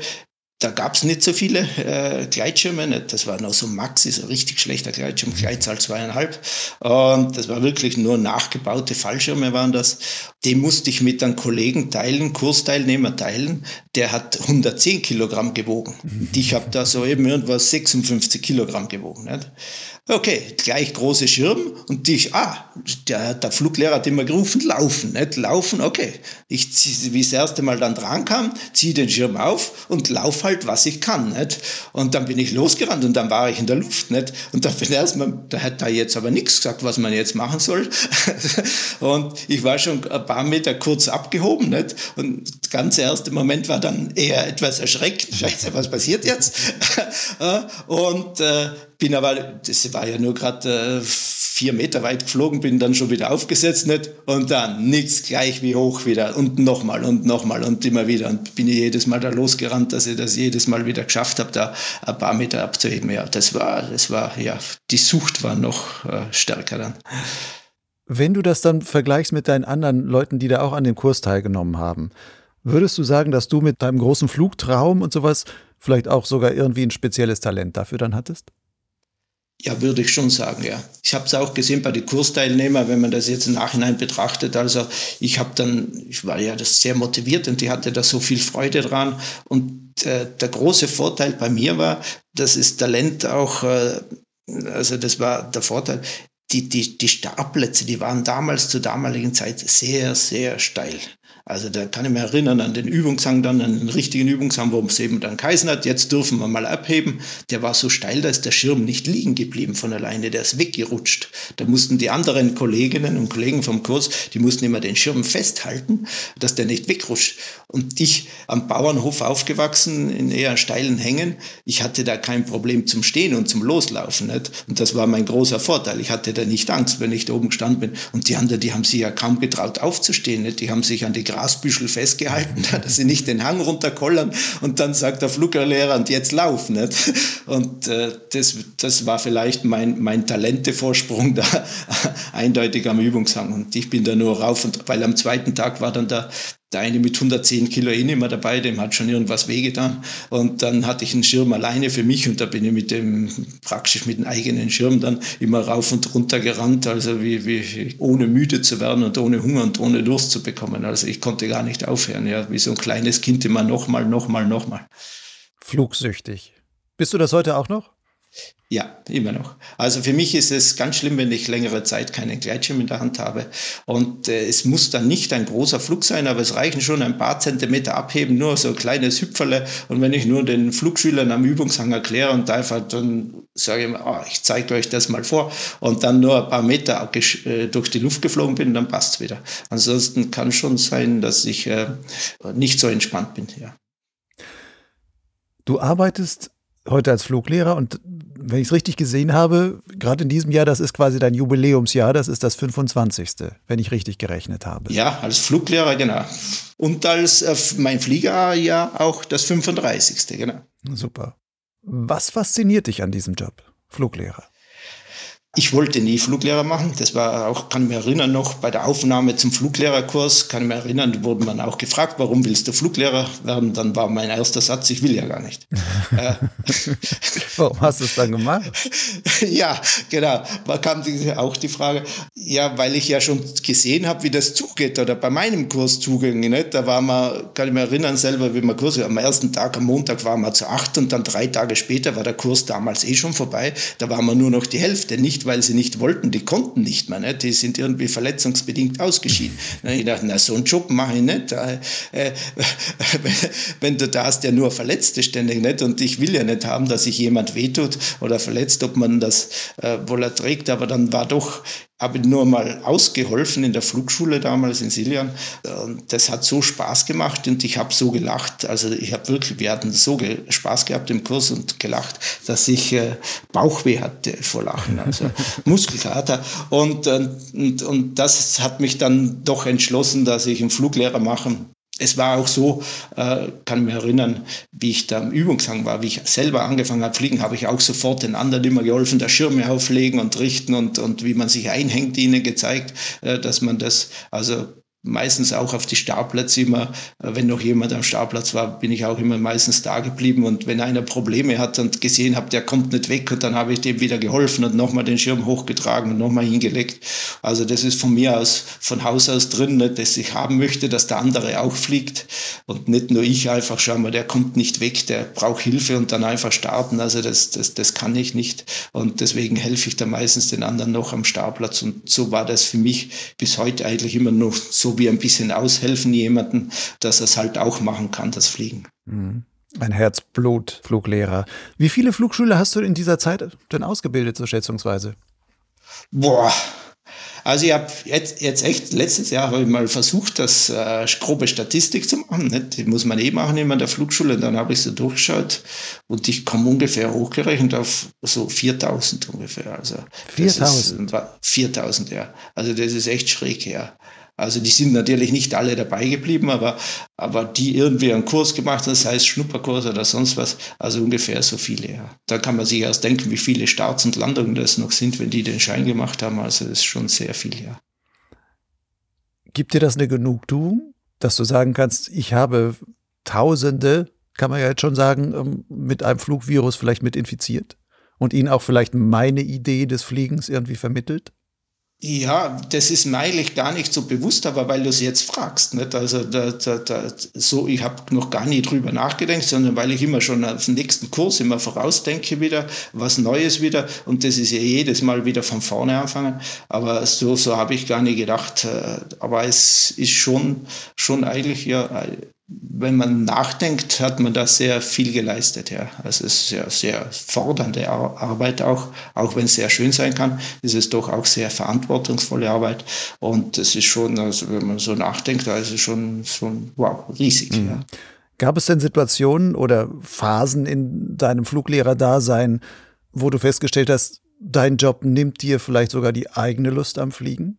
da gab es nicht so viele äh, Gleitschirme. Nicht? Das war noch so Maxi, so richtig schlechter Gleitschirm, Gleitzahl zweieinhalb. Und das war wirklich nur nachgebaute Fallschirme waren das. Den musste ich mit einem Kollegen teilen, Kursteilnehmer teilen. Der hat 110 Kilogramm gewogen. Und ich habe da so eben irgendwas 56 Kilogramm gewogen. Nicht? Okay, gleich große Schirm und ich, ah, der, der Fluglehrer hat immer gerufen, laufen, nicht laufen, okay. Ich, wie das erste Mal dann dran kam, ziehe den Schirm auf und lauf halt, was ich kann, nicht. Und dann bin ich losgerannt und dann war ich in der Luft, nicht. Und da bin erstmal, da hat da jetzt aber nichts gesagt, was man jetzt machen soll. und ich war schon ein paar Meter kurz abgehoben, nicht. Und der ganze erste Moment war dann eher etwas erschreckt, scheiße, was passiert jetzt? und äh, bin aber, das war ja nur gerade äh, vier Meter weit geflogen, bin dann schon wieder aufgesetzt nicht? und dann nichts gleich wie hoch wieder und nochmal und nochmal und immer wieder und bin ich jedes Mal da losgerannt, dass ich das jedes Mal wieder geschafft habe, da ein paar Meter abzuheben. Ja, das war, das war, ja, die Sucht war noch äh, stärker dann. Wenn du das dann vergleichst mit deinen anderen Leuten, die da auch an dem Kurs teilgenommen haben, würdest du sagen, dass du mit deinem großen Flugtraum und sowas vielleicht auch sogar irgendwie ein spezielles Talent dafür dann hattest? Ja, würde ich schon sagen, ja. Ich habe es auch gesehen bei den Kursteilnehmern, wenn man das jetzt im Nachhinein betrachtet. Also ich habe dann, ich war ja das sehr motiviert und die hatte da so viel Freude dran. Und äh, der große Vorteil bei mir war, das Talent auch, äh, also das war der Vorteil, die, die, die Startplätze, die waren damals zur damaligen Zeit sehr, sehr steil. Also da kann ich mich erinnern an den Übungshang, dann an den richtigen Übungshang, wo es eben dann geheißen hat, jetzt dürfen wir mal abheben. Der war so steil, da ist der Schirm nicht liegen geblieben von alleine, der ist weggerutscht. Da mussten die anderen Kolleginnen und Kollegen vom Kurs, die mussten immer den Schirm festhalten, dass der nicht wegrutscht. Und ich am Bauernhof aufgewachsen, in eher steilen Hängen, ich hatte da kein Problem zum Stehen und zum Loslaufen. Nicht? Und das war mein großer Vorteil. Ich hatte da nicht Angst, wenn ich da oben gestanden bin. Und die anderen, die haben sich ja kaum getraut aufzustehen. Nicht? Die haben sich an die Grasbüschel festgehalten, dass sie nicht den Hang runterkollern. Und dann sagt der Fluggerlehrer, und jetzt lauf. Nicht? Und äh, das, das war vielleicht mein, mein Talentevorsprung da eindeutig am Übungshang. Und ich bin da nur rauf und weil am zweiten Tag war dann der, der eine mit 110 Kilo eh nicht mehr dabei, dem hat schon irgendwas wehgetan. Und dann hatte ich einen Schirm alleine für mich und da bin ich mit dem, praktisch mit dem eigenen Schirm dann immer rauf und runter gerannt, also wie, wie ohne müde zu werden und ohne Hunger und ohne Durst zu bekommen. Also ich konnte gar nicht aufhören, ja, wie so ein kleines Kind immer nochmal, nochmal, nochmal. Flugsüchtig. Bist du das heute auch noch? Ja, immer noch. Also für mich ist es ganz schlimm, wenn ich längere Zeit keinen Gleitschirm in der Hand habe. Und äh, es muss dann nicht ein großer Flug sein, aber es reichen schon ein paar Zentimeter abheben, nur so ein kleines Hüpferle. Und wenn ich nur den Flugschülern am Übungshang erkläre und einfach dann sage ich, oh, ich zeige euch das mal vor und dann nur ein paar Meter äh, durch die Luft geflogen bin, dann passt es wieder. Ansonsten kann schon sein, dass ich äh, nicht so entspannt bin. Ja. Du arbeitest heute als Fluglehrer und wenn ich es richtig gesehen habe, gerade in diesem Jahr, das ist quasi dein Jubiläumsjahr, das ist das 25., wenn ich richtig gerechnet habe. Ja, als Fluglehrer, genau. Und als äh, mein Fliegerjahr auch das 35., genau. Super. Was fasziniert dich an diesem Job, Fluglehrer? Ich wollte nie Fluglehrer machen. Das war auch, kann ich mich erinnern, noch bei der Aufnahme zum Fluglehrerkurs, kann ich mich erinnern, wurde man auch gefragt, warum willst du Fluglehrer werden? Dann war mein erster Satz, ich will ja gar nicht. Äh, warum hast du es dann gemacht? ja, genau. Da kam auch die Frage, ja, weil ich ja schon gesehen habe, wie das zugeht oder bei meinem Kurs zuging. Nicht? Da war man, kann ich mich erinnern, selber, wie man Kurs, am ersten Tag, am Montag waren wir zu acht und dann drei Tage später war der Kurs damals eh schon vorbei. Da war man nur noch die Hälfte, nicht weil sie nicht wollten, die konnten nicht mehr, nicht? die sind irgendwie verletzungsbedingt ausgeschieden. ich dachte, na, so einen Job mache ich nicht. Äh, äh wenn du da hast, der nur Verletzte ständig nicht und ich will ja nicht haben, dass sich jemand wehtut oder verletzt, ob man das äh, wohl erträgt, aber dann war doch habe nur mal ausgeholfen in der Flugschule damals in Siljan. Und das hat so Spaß gemacht und ich habe so gelacht. Also ich habe wirklich, wir hatten so Spaß gehabt im Kurs und gelacht, dass ich äh, Bauchweh hatte vor Lachen, also Muskelkater. Und, und, und das hat mich dann doch entschlossen, dass ich einen Fluglehrer machen es war auch so, äh, kann mich erinnern, wie ich da im Übungshang war, wie ich selber angefangen habe fliegen, habe ich auch sofort den anderen immer geholfen, da Schirme auflegen und richten und, und wie man sich einhängt, ihnen gezeigt, äh, dass man das, also meistens auch auf die Startplätze immer, äh, wenn noch jemand am Startplatz war, bin ich auch immer meistens da geblieben. Und wenn einer Probleme hat und gesehen habe, der kommt nicht weg, und dann habe ich dem wieder geholfen und nochmal den Schirm hochgetragen und nochmal hingelegt. Also das ist von mir aus, von Haus aus drin, nicht, dass ich haben möchte, dass der andere auch fliegt und nicht nur ich einfach, schau mal, der kommt nicht weg, der braucht Hilfe und dann einfach starten. Also das, das, das kann ich nicht. Und deswegen helfe ich da meistens den anderen noch am Startplatz. Und so war das für mich bis heute eigentlich immer noch so wir ein bisschen aushelfen jemanden, dass er es halt auch machen kann, das Fliegen. Mhm. Ein Herzblut-Fluglehrer. Wie viele Flugschüler hast du in dieser Zeit denn ausgebildet, so schätzungsweise? Boah, also ich habe jetzt, jetzt echt, letztes Jahr habe ich mal versucht, das äh, grobe Statistik zu machen. Nicht? Die muss man eh machen in der Flugschule. Dann habe ich so durchgeschaut und ich komme ungefähr hochgerechnet auf so 4000 ungefähr. Also 4000? 4000, ja. Also das ist echt schräg, ja. Also die sind natürlich nicht alle dabei geblieben, aber, aber die irgendwie einen Kurs gemacht haben, sei es Schnupperkurs oder sonst was, also ungefähr so viele, ja. Da kann man sich erst denken, wie viele Starts und Landungen das noch sind, wenn die den Schein gemacht haben. Also das ist schon sehr viel, ja. Gibt dir das eine Genugtuung, dass du sagen kannst, ich habe Tausende, kann man ja jetzt schon sagen, ähm, mit einem Flugvirus vielleicht mit infiziert und ihnen auch vielleicht meine Idee des Fliegens irgendwie vermittelt? Ja, das ist mir eigentlich gar nicht so bewusst, aber weil du es jetzt fragst. Nicht? Also da, da, da, so, ich habe noch gar nie drüber nachgedacht, sondern weil ich immer schon auf den nächsten Kurs immer vorausdenke wieder, was Neues wieder. Und das ist ja jedes Mal wieder von vorne anfangen. Aber so, so habe ich gar nicht gedacht. Äh, aber es ist schon, schon eigentlich ja wenn man nachdenkt, hat man da sehr viel geleistet. Ja. Also es ist ja sehr fordernde Arbeit auch, auch wenn es sehr schön sein kann, ist es doch auch sehr verantwortungsvolle Arbeit. Und es ist schon, also wenn man so nachdenkt, da ist es schon, schon wow, riesig. Mhm. Ja. Gab es denn Situationen oder Phasen in deinem Fluglehrerdasein, wo du festgestellt hast, dein Job nimmt dir vielleicht sogar die eigene Lust am Fliegen?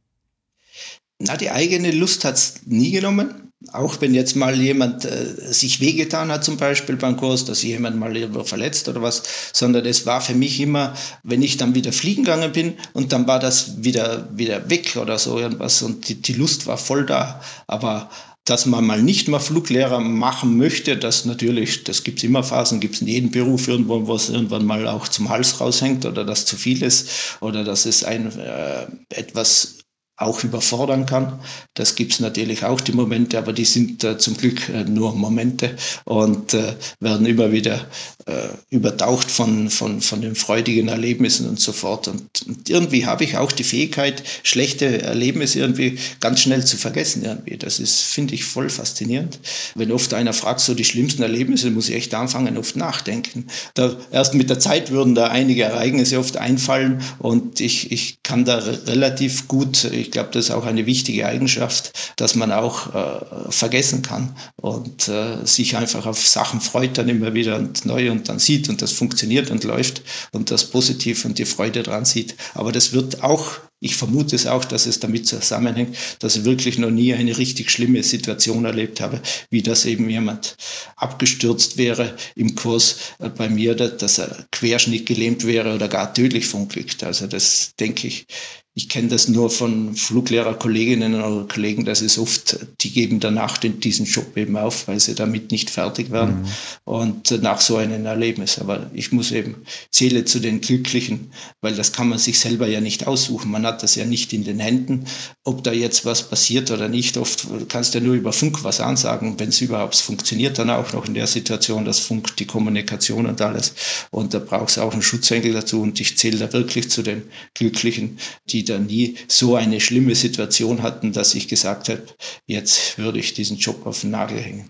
Na, die eigene Lust hat es nie genommen auch wenn jetzt mal jemand äh, sich wehgetan hat, zum Beispiel beim Kurs, dass jemand mal irgendwo verletzt oder was, sondern es war für mich immer, wenn ich dann wieder fliegen gegangen bin und dann war das wieder, wieder weg oder so irgendwas und die, die Lust war voll da. Aber dass man mal nicht mehr Fluglehrer machen möchte, das natürlich, das gibt es immer Phasen, gibt es in jedem Beruf irgendwo, wo es irgendwann mal auch zum Hals raushängt oder dass zu viel ist oder dass es ein äh, etwas auch überfordern kann. Das gibt es natürlich auch die Momente, aber die sind äh, zum Glück äh, nur Momente und äh, werden immer wieder äh, übertaucht von, von, von den freudigen Erlebnissen und so fort. Und, und irgendwie habe ich auch die Fähigkeit, schlechte Erlebnisse irgendwie ganz schnell zu vergessen. Irgendwie. Das ist, finde ich, voll faszinierend. Wenn oft einer fragt, so die schlimmsten Erlebnisse, muss ich echt anfangen, oft nachdenken. Da, erst mit der Zeit würden da einige Ereignisse oft einfallen und ich, ich kann da relativ gut, ich glaube, das ist auch eine wichtige Eigenschaft, dass man auch äh, vergessen kann und äh, sich einfach auf Sachen freut dann immer wieder und neu und dann sieht und das funktioniert und läuft und das Positiv und die Freude dran sieht. Aber das wird auch ich vermute es auch, dass es damit zusammenhängt, dass ich wirklich noch nie eine richtig schlimme Situation erlebt habe, wie das eben jemand abgestürzt wäre im Kurs äh, bei mir, dass er Querschnitt gelähmt wäre oder gar tödlich verunglückt. Also das denke ich, ich kenne das nur von Fluglehrerkolleginnen oder Kollegen, das ist oft, die geben danach den, diesen Job eben auf, weil sie damit nicht fertig werden. Mhm. Und nach so einem Erlebnis. Aber ich muss eben zähle zu den Glücklichen, weil das kann man sich selber ja nicht aussuchen. Man hat das ja nicht in den Händen, ob da jetzt was passiert oder nicht. Oft kannst du ja nur über Funk was ansagen, wenn es überhaupt funktioniert, dann auch noch in der Situation, das Funk, die Kommunikation und alles. Und da brauchst du auch einen Schutzengel dazu. Und ich zähle da wirklich zu den Glücklichen, die da nie so eine schlimme Situation hatten, dass ich gesagt habe, jetzt würde ich diesen Job auf den Nagel hängen.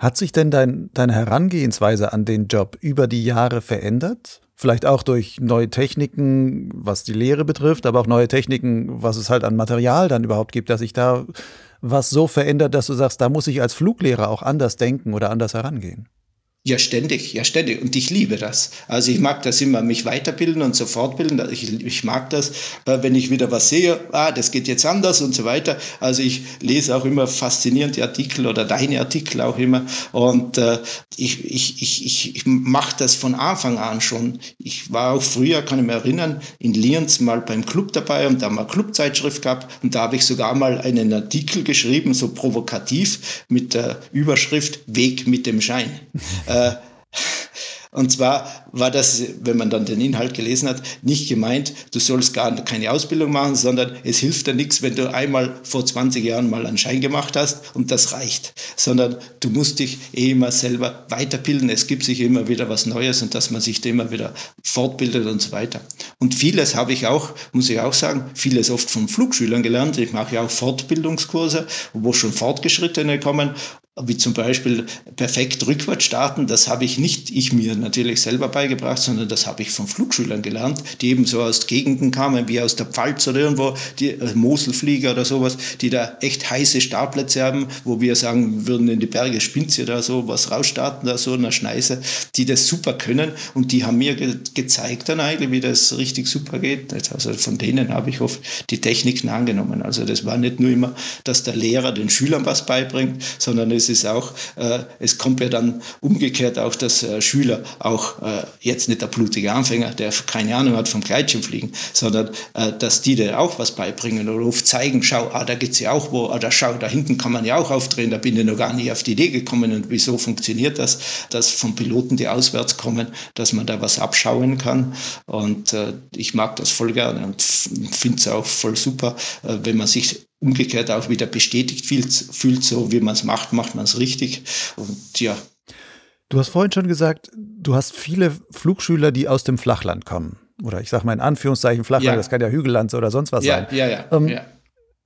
Hat sich denn dein, deine Herangehensweise an den Job über die Jahre verändert? Vielleicht auch durch neue Techniken, was die Lehre betrifft, aber auch neue Techniken, was es halt an Material dann überhaupt gibt, dass sich da was so verändert, dass du sagst, da muss ich als Fluglehrer auch anders denken oder anders herangehen. Ja, ständig, ja, ständig. Und ich liebe das. Also ich mag das immer, mich weiterbilden und so fortbilden. Ich, ich mag das, wenn ich wieder was sehe, ah, das geht jetzt anders und so weiter. Also ich lese auch immer faszinierende Artikel oder deine Artikel auch immer. Und äh, ich, ich, ich, ich, ich mache das von Anfang an schon. Ich war auch früher, kann ich mich erinnern, in Lienz mal beim Club dabei und da haben wir Clubzeitschrift gehabt. Und da habe ich sogar mal einen Artikel geschrieben, so provokativ, mit der Überschrift Weg mit dem Schein. Äh, und zwar war das, wenn man dann den Inhalt gelesen hat, nicht gemeint, du sollst gar keine Ausbildung machen, sondern es hilft dir nichts, wenn du einmal vor 20 Jahren mal einen Schein gemacht hast und das reicht, sondern du musst dich eh immer selber weiterbilden. Es gibt sich immer wieder was Neues und dass man sich immer wieder fortbildet und so weiter. Und vieles habe ich auch, muss ich auch sagen, vieles oft von Flugschülern gelernt. Ich mache ja auch Fortbildungskurse, wo schon Fortgeschrittene kommen wie zum Beispiel perfekt rückwärts starten, das habe ich nicht ich mir natürlich selber beigebracht, sondern das habe ich von Flugschülern gelernt, die eben so aus Gegenden kamen, wie aus der Pfalz oder irgendwo, die äh, Moselflieger oder sowas, die da echt heiße Startplätze haben, wo wir sagen würden, in die Berge spinnt sie da so was rausstarten, da so eine Schneise, die das super können und die haben mir ge gezeigt dann eigentlich, wie das richtig super geht. Also von denen habe ich oft die Techniken angenommen. Also das war nicht nur immer, dass der Lehrer den Schülern was beibringt, sondern ist es auch, äh, es kommt ja dann umgekehrt auch, dass äh, Schüler auch äh, jetzt nicht der blutige Anfänger, der keine Ahnung hat vom Gleitschirmfliegen, sondern äh, dass die dir auch was beibringen oder oft zeigen, schau, ah, da geht's ja auch wo, oder ah, schau, da hinten kann man ja auch aufdrehen, da bin ich noch gar nicht auf die Idee gekommen und wieso funktioniert das, dass von Piloten, die auswärts kommen, dass man da was abschauen kann. Und äh, ich mag das voll gerne und finde es auch voll super, äh, wenn man sich umgekehrt auch wieder bestätigt fühlt, fühlt so wie man es macht, macht man es richtig. Und ja. Du hast vorhin schon gesagt, du hast viele Flugschüler, die aus dem Flachland kommen. Oder ich sage mal in Anführungszeichen Flachland, ja. das kann ja Hügelland oder sonst was ja, sein. Ja, ja, ähm, ja.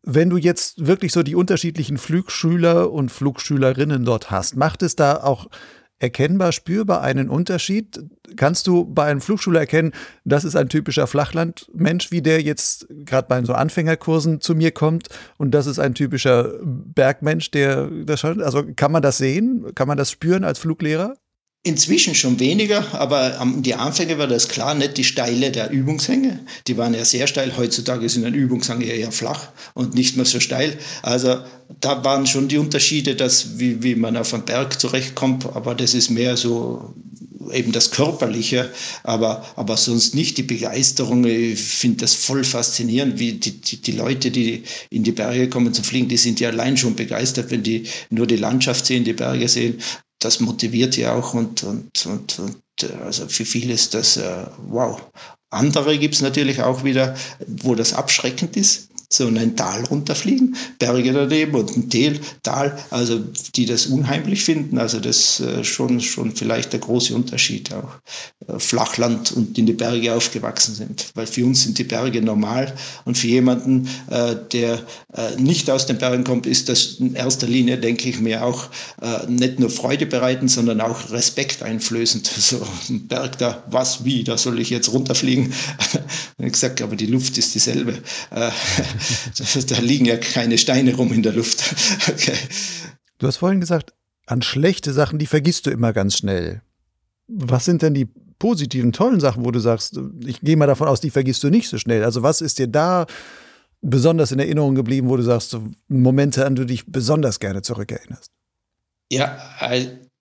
Wenn du jetzt wirklich so die unterschiedlichen Flugschüler und Flugschülerinnen dort hast, macht es da auch erkennbar, spürbar einen Unterschied? Kannst du bei einem Flugschüler erkennen, das ist ein typischer Flachlandmensch, wie der jetzt gerade bei so Anfängerkursen zu mir kommt und das ist ein typischer Bergmensch, der das schon, also kann man das sehen? Kann man das spüren als Fluglehrer? Inzwischen schon weniger, aber die Anfänge war das klar, nicht die Steile der Übungshänge. Die waren ja sehr steil. Heutzutage sind ein Übungshänge eher flach und nicht mehr so steil. Also da waren schon die Unterschiede, dass, wie, wie man auf einen Berg zurechtkommt. Aber das ist mehr so eben das Körperliche, aber, aber sonst nicht die Begeisterung. Ich finde das voll faszinierend, wie die, die, die, Leute, die in die Berge kommen zu fliegen, die sind ja allein schon begeistert, wenn die nur die Landschaft sehen, die Berge sehen das motiviert ja auch und, und, und, und also für viele ist das äh, wow. Andere gibt es natürlich auch wieder, wo das abschreckend ist so in ein Tal runterfliegen, Berge daneben und ein Tal, Tal, also die das unheimlich finden. Also das ist äh, schon, schon vielleicht der große Unterschied auch. Äh, Flachland und in die Berge aufgewachsen sind. Weil für uns sind die Berge normal und für jemanden, äh, der nicht aus den Bergen kommt, ist das in erster Linie, denke ich mir, auch nicht nur Freude bereiten, sondern auch Respekt einflößend. So ein Berg da, was, wie, da soll ich jetzt runterfliegen? ich gesagt, aber die Luft ist dieselbe. da liegen ja keine Steine rum in der Luft. Okay. Du hast vorhin gesagt, an schlechte Sachen, die vergisst du immer ganz schnell. Was sind denn die positiven, tollen Sachen, wo du sagst, ich gehe mal davon aus, die vergisst du nicht so schnell. Also was ist dir da besonders in Erinnerung geblieben, wo du sagst, Momente, an die du dich besonders gerne zurückerinnerst? Ja,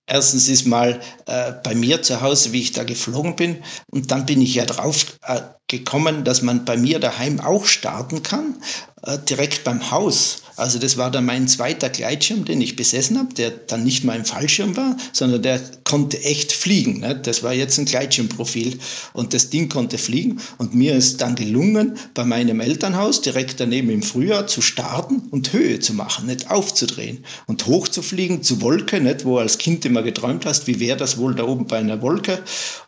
Erstens ist mal äh, bei mir zu Hause, wie ich da geflogen bin. Und dann bin ich ja drauf äh, gekommen, dass man bei mir daheim auch starten kann, äh, direkt beim Haus. Also das war dann mein zweiter Gleitschirm, den ich besessen habe, der dann nicht mal ein Fallschirm war, sondern der konnte echt fliegen. Ne? Das war jetzt ein Gleitschirmprofil und das Ding konnte fliegen und mir ist dann gelungen, bei meinem Elternhaus direkt daneben im Frühjahr zu starten und Höhe zu machen, nicht aufzudrehen und hochzufliegen zu Wolke, nicht, wo als Kind immer geträumt hast, wie wäre das wohl da oben bei einer Wolke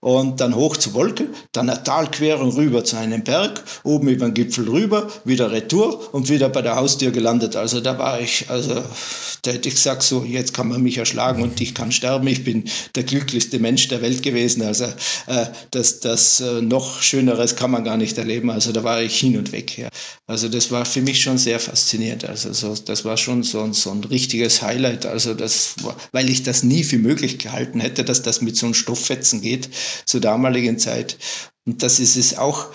und dann hoch zu Wolke, dann eine Talquerung rüber zu einem Berg, oben über den Gipfel rüber, wieder Retour und wieder bei der Haustür gelandet also da war ich, also da hätte ich gesagt, so jetzt kann man mich erschlagen und ich kann sterben. Ich bin der glücklichste Mensch der Welt gewesen. Also äh, das, das äh, noch Schöneres kann man gar nicht erleben. Also da war ich hin und weg. Ja. Also das war für mich schon sehr faszinierend. Also so, das war schon so, so ein richtiges Highlight. Also das, weil ich das nie für möglich gehalten hätte, dass das mit so einem Stofffetzen geht zur damaligen Zeit. Und das ist es auch,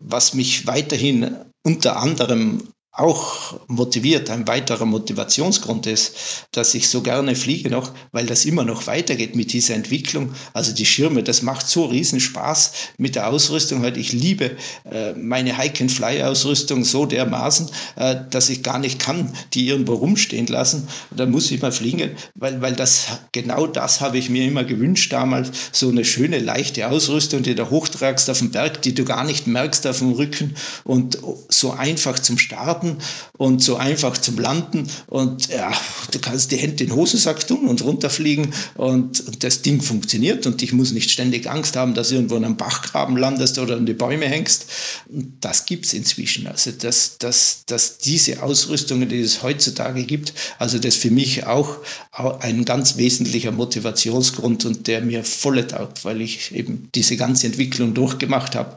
was mich weiterhin unter anderem auch motiviert, ein weiterer Motivationsgrund ist, dass ich so gerne fliege noch, weil das immer noch weitergeht mit dieser Entwicklung. Also die Schirme, das macht so riesen Spaß mit der Ausrüstung. Halt, ich liebe äh, meine Hike-and-Fly-Ausrüstung so dermaßen, äh, dass ich gar nicht kann, die irgendwo rumstehen lassen. Da muss ich mal fliegen, weil, weil das, genau das habe ich mir immer gewünscht damals. So eine schöne, leichte Ausrüstung, die du hochtragst auf dem Berg, die du gar nicht merkst auf dem Rücken und so einfach zum Starten starten und so einfach zum Landen. Und ja, du kannst die Hände in den Hosensack tun und runterfliegen und, und das Ding funktioniert und ich muss nicht ständig Angst haben, dass du irgendwo in einem Bachgraben landest oder an die Bäume hängst. Und das gibt es inzwischen. Also, dass, dass, dass diese Ausrüstungen, die es heutzutage gibt, also das für mich auch ein ganz wesentlicher Motivationsgrund und der mir voll taugt, weil ich eben diese ganze Entwicklung durchgemacht habe.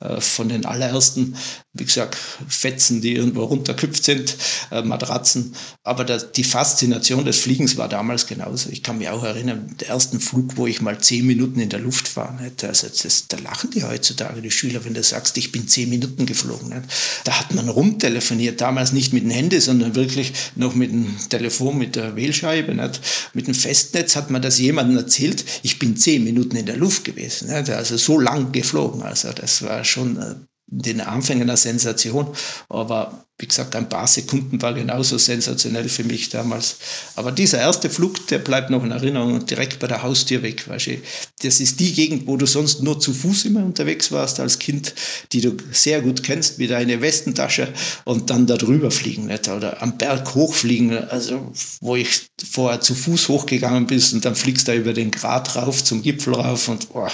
Äh, von den allerersten, wie gesagt, Fetzen, die irgendwo runtergeküpft sind, äh, Matratzen. Aber das, die Faszination des Fliegens war damals genauso. Ich kann mich auch erinnern, den ersten Flug, wo ich mal zehn Minuten in der Luft war. Nicht? Also das, da lachen die heutzutage, die Schüler, wenn du sagst, ich bin zehn Minuten geflogen. Nicht? Da hat man rumtelefoniert, damals nicht mit dem Handy, sondern wirklich noch mit dem Telefon, mit der Wählscheibe. Nicht? Mit dem Festnetz hat man das jemandem erzählt, ich bin zehn Minuten in der Luft gewesen. Nicht? Also so lang geflogen. Also das war schon äh, den Anfängen eine Sensation. Aber wie gesagt, ein paar Sekunden war genauso sensationell für mich damals. Aber dieser erste Flug, der bleibt noch in Erinnerung und direkt bei der Haustür weg. Weißt du? Das ist die Gegend, wo du sonst nur zu Fuß immer unterwegs warst als Kind, die du sehr gut kennst, wie deine Westentasche und dann da drüber fliegen nicht? oder am Berg hochfliegen. Also, wo ich vorher zu Fuß hochgegangen bin und dann fliegst du da über den Grat rauf zum Gipfel rauf und boah,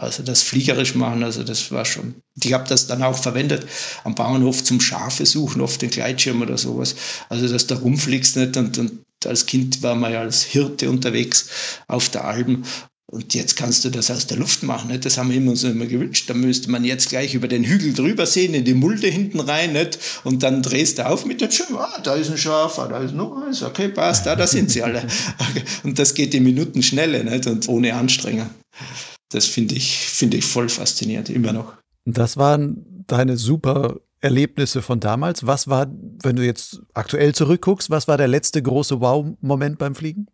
also das fliegerisch machen, also das war schon. Ich habe das dann auch verwendet am Bauernhof zum Schafe suchen, oft den Gleitschirm oder sowas. Also dass du rumfliegst nicht und, und als Kind war man ja als Hirte unterwegs auf der Alben und jetzt kannst du das aus der Luft machen. Nicht? Das haben wir immer so immer gewünscht. Da müsste man jetzt gleich über den Hügel drüber sehen, in die Mulde hinten rein. Nicht? Und dann drehst du auf mit dem Schirm. Ah, da ist ein Schaf, ah, da ist noch eins. Okay, passt, da, da sind sie alle. Und das geht in Minuten schnelle nicht? und ohne Anstrengung das finde ich, finde ich voll faszinierend, immer noch. Das waren deine super Erlebnisse von damals. Was war, wenn du jetzt aktuell zurückguckst, was war der letzte große Wow-Moment beim Fliegen?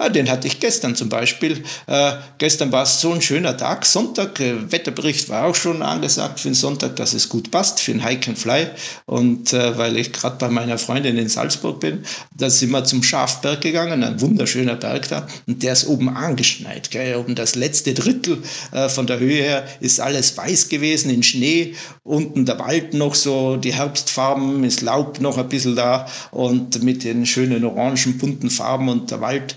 Ah, den hatte ich gestern zum Beispiel. Äh, gestern war es so ein schöner Tag, Sonntag. Äh, Wetterbericht war auch schon angesagt für den Sonntag, dass es gut passt für den Hike and Fly. Und äh, weil ich gerade bei meiner Freundin in Salzburg bin, da sind wir zum Schafberg gegangen, ein wunderschöner Berg da. Und der ist oben angeschneit. Gell? Oben das letzte Drittel äh, von der Höhe her ist alles weiß gewesen in Schnee. Unten der Wald noch so, die Herbstfarben, ist Laub noch ein bisschen da und mit den schönen orangen, bunten Farben und der Wald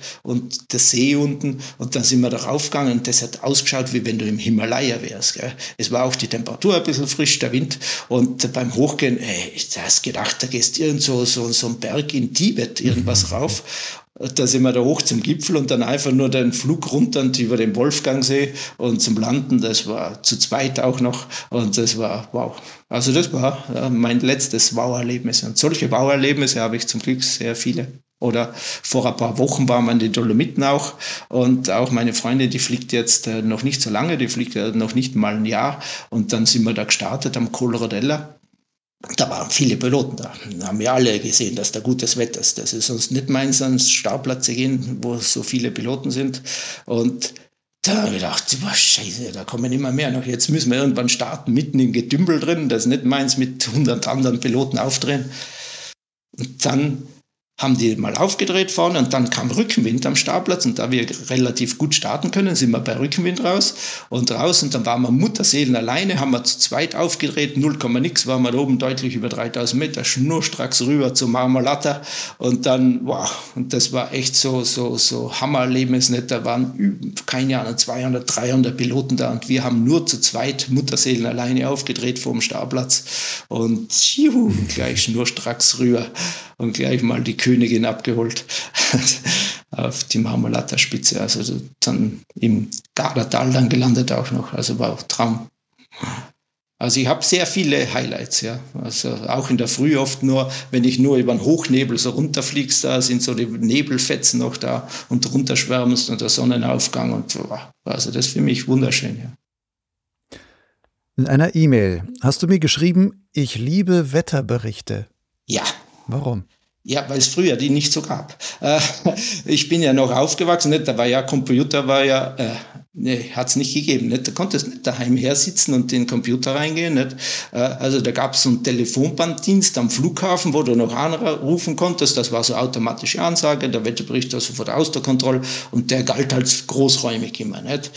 der See unten. Und dann sind wir da raufgegangen und das hat ausgeschaut, wie wenn du im Himalaya wärst. Gell. Es war auch die Temperatur ein bisschen frisch, der Wind. Und beim Hochgehen, ey, ich hast gedacht, da gehst irgend so, so, so ein Berg in Tibet irgendwas mhm. rauf. Da sind wir da hoch zum Gipfel und dann einfach nur den Flug runter und über den Wolfgangsee und zum Landen. Das war zu zweit auch noch und das war wow. Also das war ja, mein letztes Wow-Erlebnis. Und solche Wow-Erlebnisse habe ich zum Glück sehr viele. Oder vor ein paar Wochen waren wir in den Dolomiten auch. Und auch meine Freundin, die fliegt jetzt äh, noch nicht so lange, die fliegt noch nicht mal ein Jahr. Und dann sind wir da gestartet am Coloradella. Da waren viele Piloten da. Da haben wir alle gesehen, dass da gutes Wetter ist. Das ist sonst nicht meins, ans Startplatz zu gehen, wo so viele Piloten sind. Und da habe ich gedacht, boah, scheiße, da kommen immer mehr noch. Jetzt müssen wir irgendwann starten, mitten im Gedümpel drin. Das ist nicht meins, mit 100 anderen Piloten aufdrehen. Und dann haben die mal aufgedreht vorne und dann kam Rückenwind am Startplatz und da wir relativ gut starten können, sind wir bei Rückenwind raus und raus und dann waren wir Mutterseelen alleine, haben wir zu zweit aufgedreht, 0, nix, waren wir da oben deutlich über 3000 Meter, schnurstracks rüber zu Marmolata und dann, wow, und das war echt so, so, so Hammererlebnis, da waren, keine Ahnung, 200, 300 Piloten da und wir haben nur zu zweit Mutterseelen alleine aufgedreht vor dem Startplatz und juhu, gleich schnurstracks rüber und gleich mal die Königin abgeholt auf die Marmolata-Spitze. Also dann im Gardatal dann gelandet auch noch. Also war auch Traum. Also ich habe sehr viele Highlights, ja. Also auch in der Früh oft nur, wenn ich nur über den Hochnebel so runterfliegst, da sind so die Nebelfetzen noch da und runterschwärmst und der Sonnenaufgang und so. Also das ist für mich wunderschön, ja. In einer E-Mail hast du mir geschrieben, ich liebe Wetterberichte. Ja, Warum? Ja, weil es früher die nicht so gab. Äh, ich bin ja noch aufgewachsen, da war ja Computer, war ja, äh, nee, hat es nicht gegeben. Nicht? Da konntest nicht daheim her sitzen und in den Computer reingehen. Nicht? Äh, also da gab es so einen Telefonbanddienst am Flughafen, wo du noch anrufen konntest. Das war so automatische Ansage, der Wetterbericht war sofort aus der Kontrolle und der galt als großräumig immer. Nicht?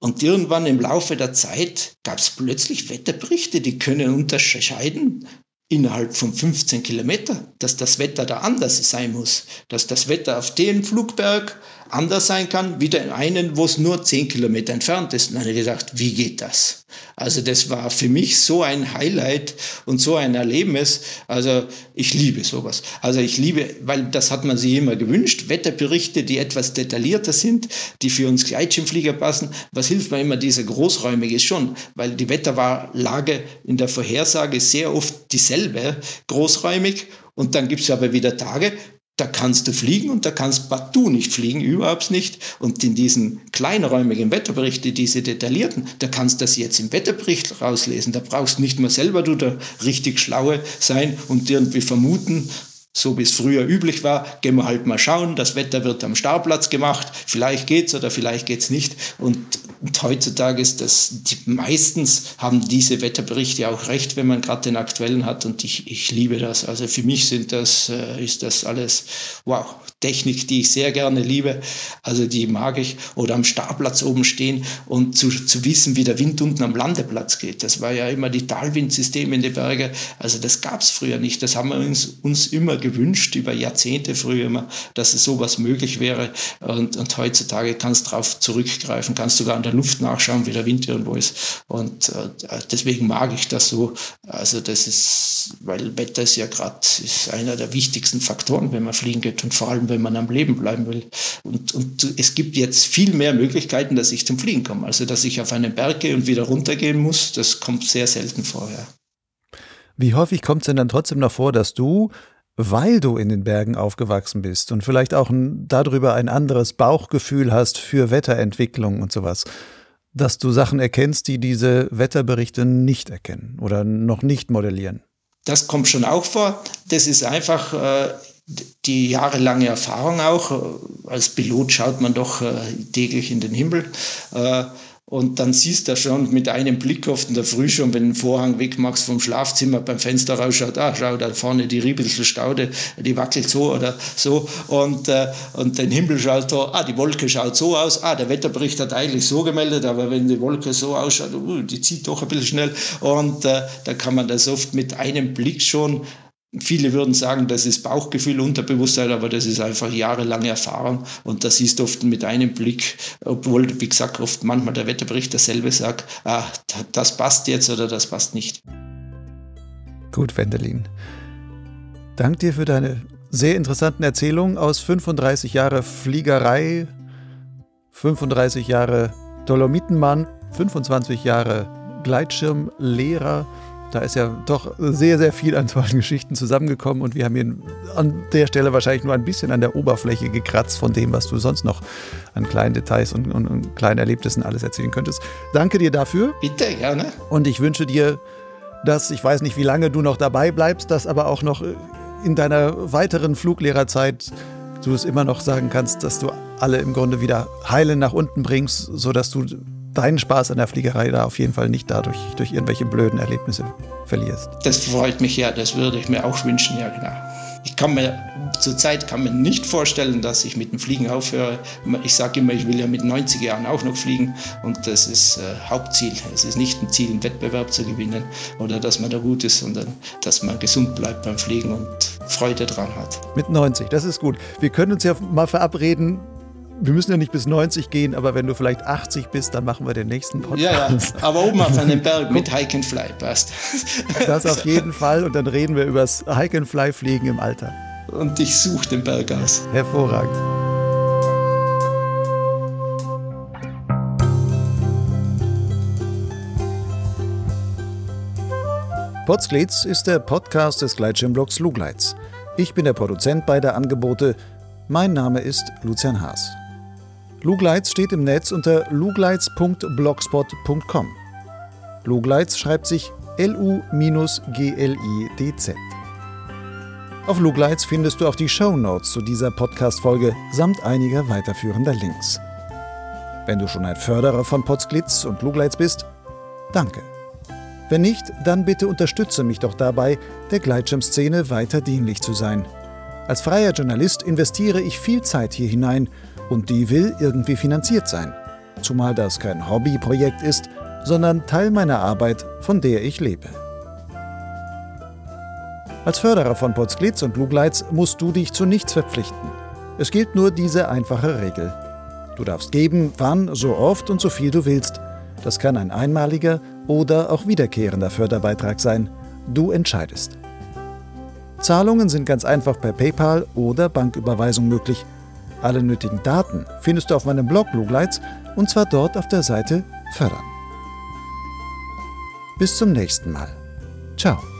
Und irgendwann im Laufe der Zeit gab es plötzlich Wetterberichte, die können unterscheiden, innerhalb von 15 Kilometern, dass das Wetter da anders sein muss, dass das Wetter auf dem Flugberg anders sein kann, wie den einen, wo es nur zehn Kilometer entfernt ist. Und dann habe ich gedacht, wie geht das? Also das war für mich so ein Highlight und so ein Erlebnis. Also ich liebe sowas. Also ich liebe, weil das hat man sich immer gewünscht, Wetterberichte, die etwas detaillierter sind, die für uns Gleitschirmflieger passen. Was hilft mir immer, diese großräumige schon, weil die Wetterlage in der Vorhersage sehr oft dieselbe, großräumig. Und dann gibt es aber wieder Tage, da kannst du fliegen und da kannst partout nicht fliegen, überhaupt nicht. Und in diesen kleinräumigen Wetterberichten, diese detaillierten, da kannst du das jetzt im Wetterbericht rauslesen. Da brauchst nicht mal selber du der richtig Schlaue sein und irgendwie vermuten, so wie es früher üblich war, gehen wir halt mal schauen, das Wetter wird am Startplatz gemacht, vielleicht geht's oder vielleicht geht's nicht. Und, und heutzutage ist das, die, meistens haben diese Wetterberichte auch recht, wenn man gerade den aktuellen hat und ich, ich liebe das. Also für mich sind das, äh, ist das alles, wow, Technik, die ich sehr gerne liebe, also die mag ich. Oder am Startplatz oben stehen und zu, zu wissen, wie der Wind unten am Landeplatz geht. Das war ja immer die Talwindsysteme in den Bergen. Also das gab es früher nicht. Das haben wir uns, uns immer gewünscht, über Jahrzehnte früher immer, dass es sowas möglich wäre. Und, und heutzutage kannst du darauf zurückgreifen, kannst sogar an der Luft nachschauen, wie der Wind irgendwo ist. Und äh, deswegen mag ich das so. Also das ist, weil Wetter ist ja gerade einer der wichtigsten Faktoren, wenn man fliegen geht und vor allem, wenn man am Leben bleiben will. Und, und es gibt jetzt viel mehr Möglichkeiten, dass ich zum Fliegen komme. Also, dass ich auf einen Berg gehe und wieder runtergehen muss, das kommt sehr selten vorher. Wie häufig kommt es denn dann trotzdem noch vor, dass du, weil du in den Bergen aufgewachsen bist und vielleicht auch ein, darüber ein anderes Bauchgefühl hast für Wetterentwicklung und sowas, dass du Sachen erkennst, die diese Wetterberichte nicht erkennen oder noch nicht modellieren? Das kommt schon auch vor. Das ist einfach äh, die jahrelange Erfahrung auch. Als Pilot schaut man doch äh, täglich in den Himmel. Äh, und dann siehst du schon mit einem Blick oft in der Früh schon, wenn du den Vorhang wegmachst vom Schlafzimmer, beim Fenster rausschaut, ah, schau, da vorne die Riebelsel Staude, die wackelt so oder so. Und, äh, und den Himmel schaut da, ah, die Wolke schaut so aus, ah, der Wetterbericht hat eigentlich so gemeldet, aber wenn die Wolke so ausschaut, uh, die zieht doch ein bisschen schnell. Und äh, da kann man das oft mit einem Blick schon Viele würden sagen, das ist Bauchgefühl, Unterbewusstsein, aber das ist einfach jahrelange Erfahrung und das ist oft mit einem Blick, obwohl, wie gesagt, oft manchmal der Wetterbericht dasselbe sagt, ah, das passt jetzt oder das passt nicht. Gut, Wendelin. Dank dir für deine sehr interessanten Erzählungen aus 35 Jahre Fliegerei, 35 Jahre Dolomitenmann, 25 Jahre Gleitschirmlehrer da ist ja doch sehr, sehr viel an tollen Geschichten zusammengekommen und wir haben hier an der Stelle wahrscheinlich nur ein bisschen an der Oberfläche gekratzt von dem, was du sonst noch an kleinen Details und, und, und kleinen Erlebnissen alles erzählen könntest. Danke dir dafür. Bitte, gerne. Und ich wünsche dir, dass, ich weiß nicht, wie lange du noch dabei bleibst, dass aber auch noch in deiner weiteren Fluglehrerzeit du es immer noch sagen kannst, dass du alle im Grunde wieder heilen nach unten bringst, sodass du deinen Spaß an der Fliegerei da auf jeden Fall nicht dadurch durch irgendwelche blöden Erlebnisse verlierst. Das freut mich ja, das würde ich mir auch wünschen, ja genau. Ich kann mir zurzeit kann man nicht vorstellen, dass ich mit dem Fliegen aufhöre. Ich sage immer, ich will ja mit 90 Jahren auch noch fliegen und das ist äh, Hauptziel. Es ist nicht ein Ziel, einen Wettbewerb zu gewinnen oder dass man da gut ist, sondern dass man gesund bleibt beim Fliegen und Freude dran hat. Mit 90, das ist gut. Wir können uns ja mal verabreden, wir müssen ja nicht bis 90 gehen, aber wenn du vielleicht 80 bist, dann machen wir den nächsten Podcast. Ja, ja, aber oben auf einem Berg mit Hike and Fly passt. Das auf jeden Fall und dann reden wir über das Hike and Fly Fliegen im Alter. Und ich suche den Berg aus. Hervorragend. Potsglitz ist der Podcast des Gleitschirmblogs Lugleitz. Ich bin der Produzent beider Angebote. Mein Name ist Lucian Haas. Lugleitz steht im Netz unter lugleitz.blogspot.com. Lugleitz schreibt sich L-U-G-L-I-D-Z. Auf Lugleitz findest du auch die Show Notes zu dieser Podcast-Folge samt einiger weiterführender Links. Wenn du schon ein Förderer von Potsglitz und Lugleitz bist, danke. Wenn nicht, dann bitte unterstütze mich doch dabei, der Gleitschirmszene weiter dienlich zu sein. Als freier Journalist investiere ich viel Zeit hier hinein und die will irgendwie finanziert sein. Zumal das kein Hobbyprojekt ist, sondern Teil meiner Arbeit, von der ich lebe. Als Förderer von Potsglitz und Lugleitz musst du dich zu nichts verpflichten. Es gilt nur diese einfache Regel. Du darfst geben, wann, so oft und so viel du willst. Das kann ein einmaliger oder auch wiederkehrender Förderbeitrag sein. Du entscheidest. Zahlungen sind ganz einfach per PayPal oder Banküberweisung möglich. Alle nötigen Daten findest du auf meinem Blog Lugleitz und zwar dort auf der Seite Fördern. Bis zum nächsten Mal. Ciao.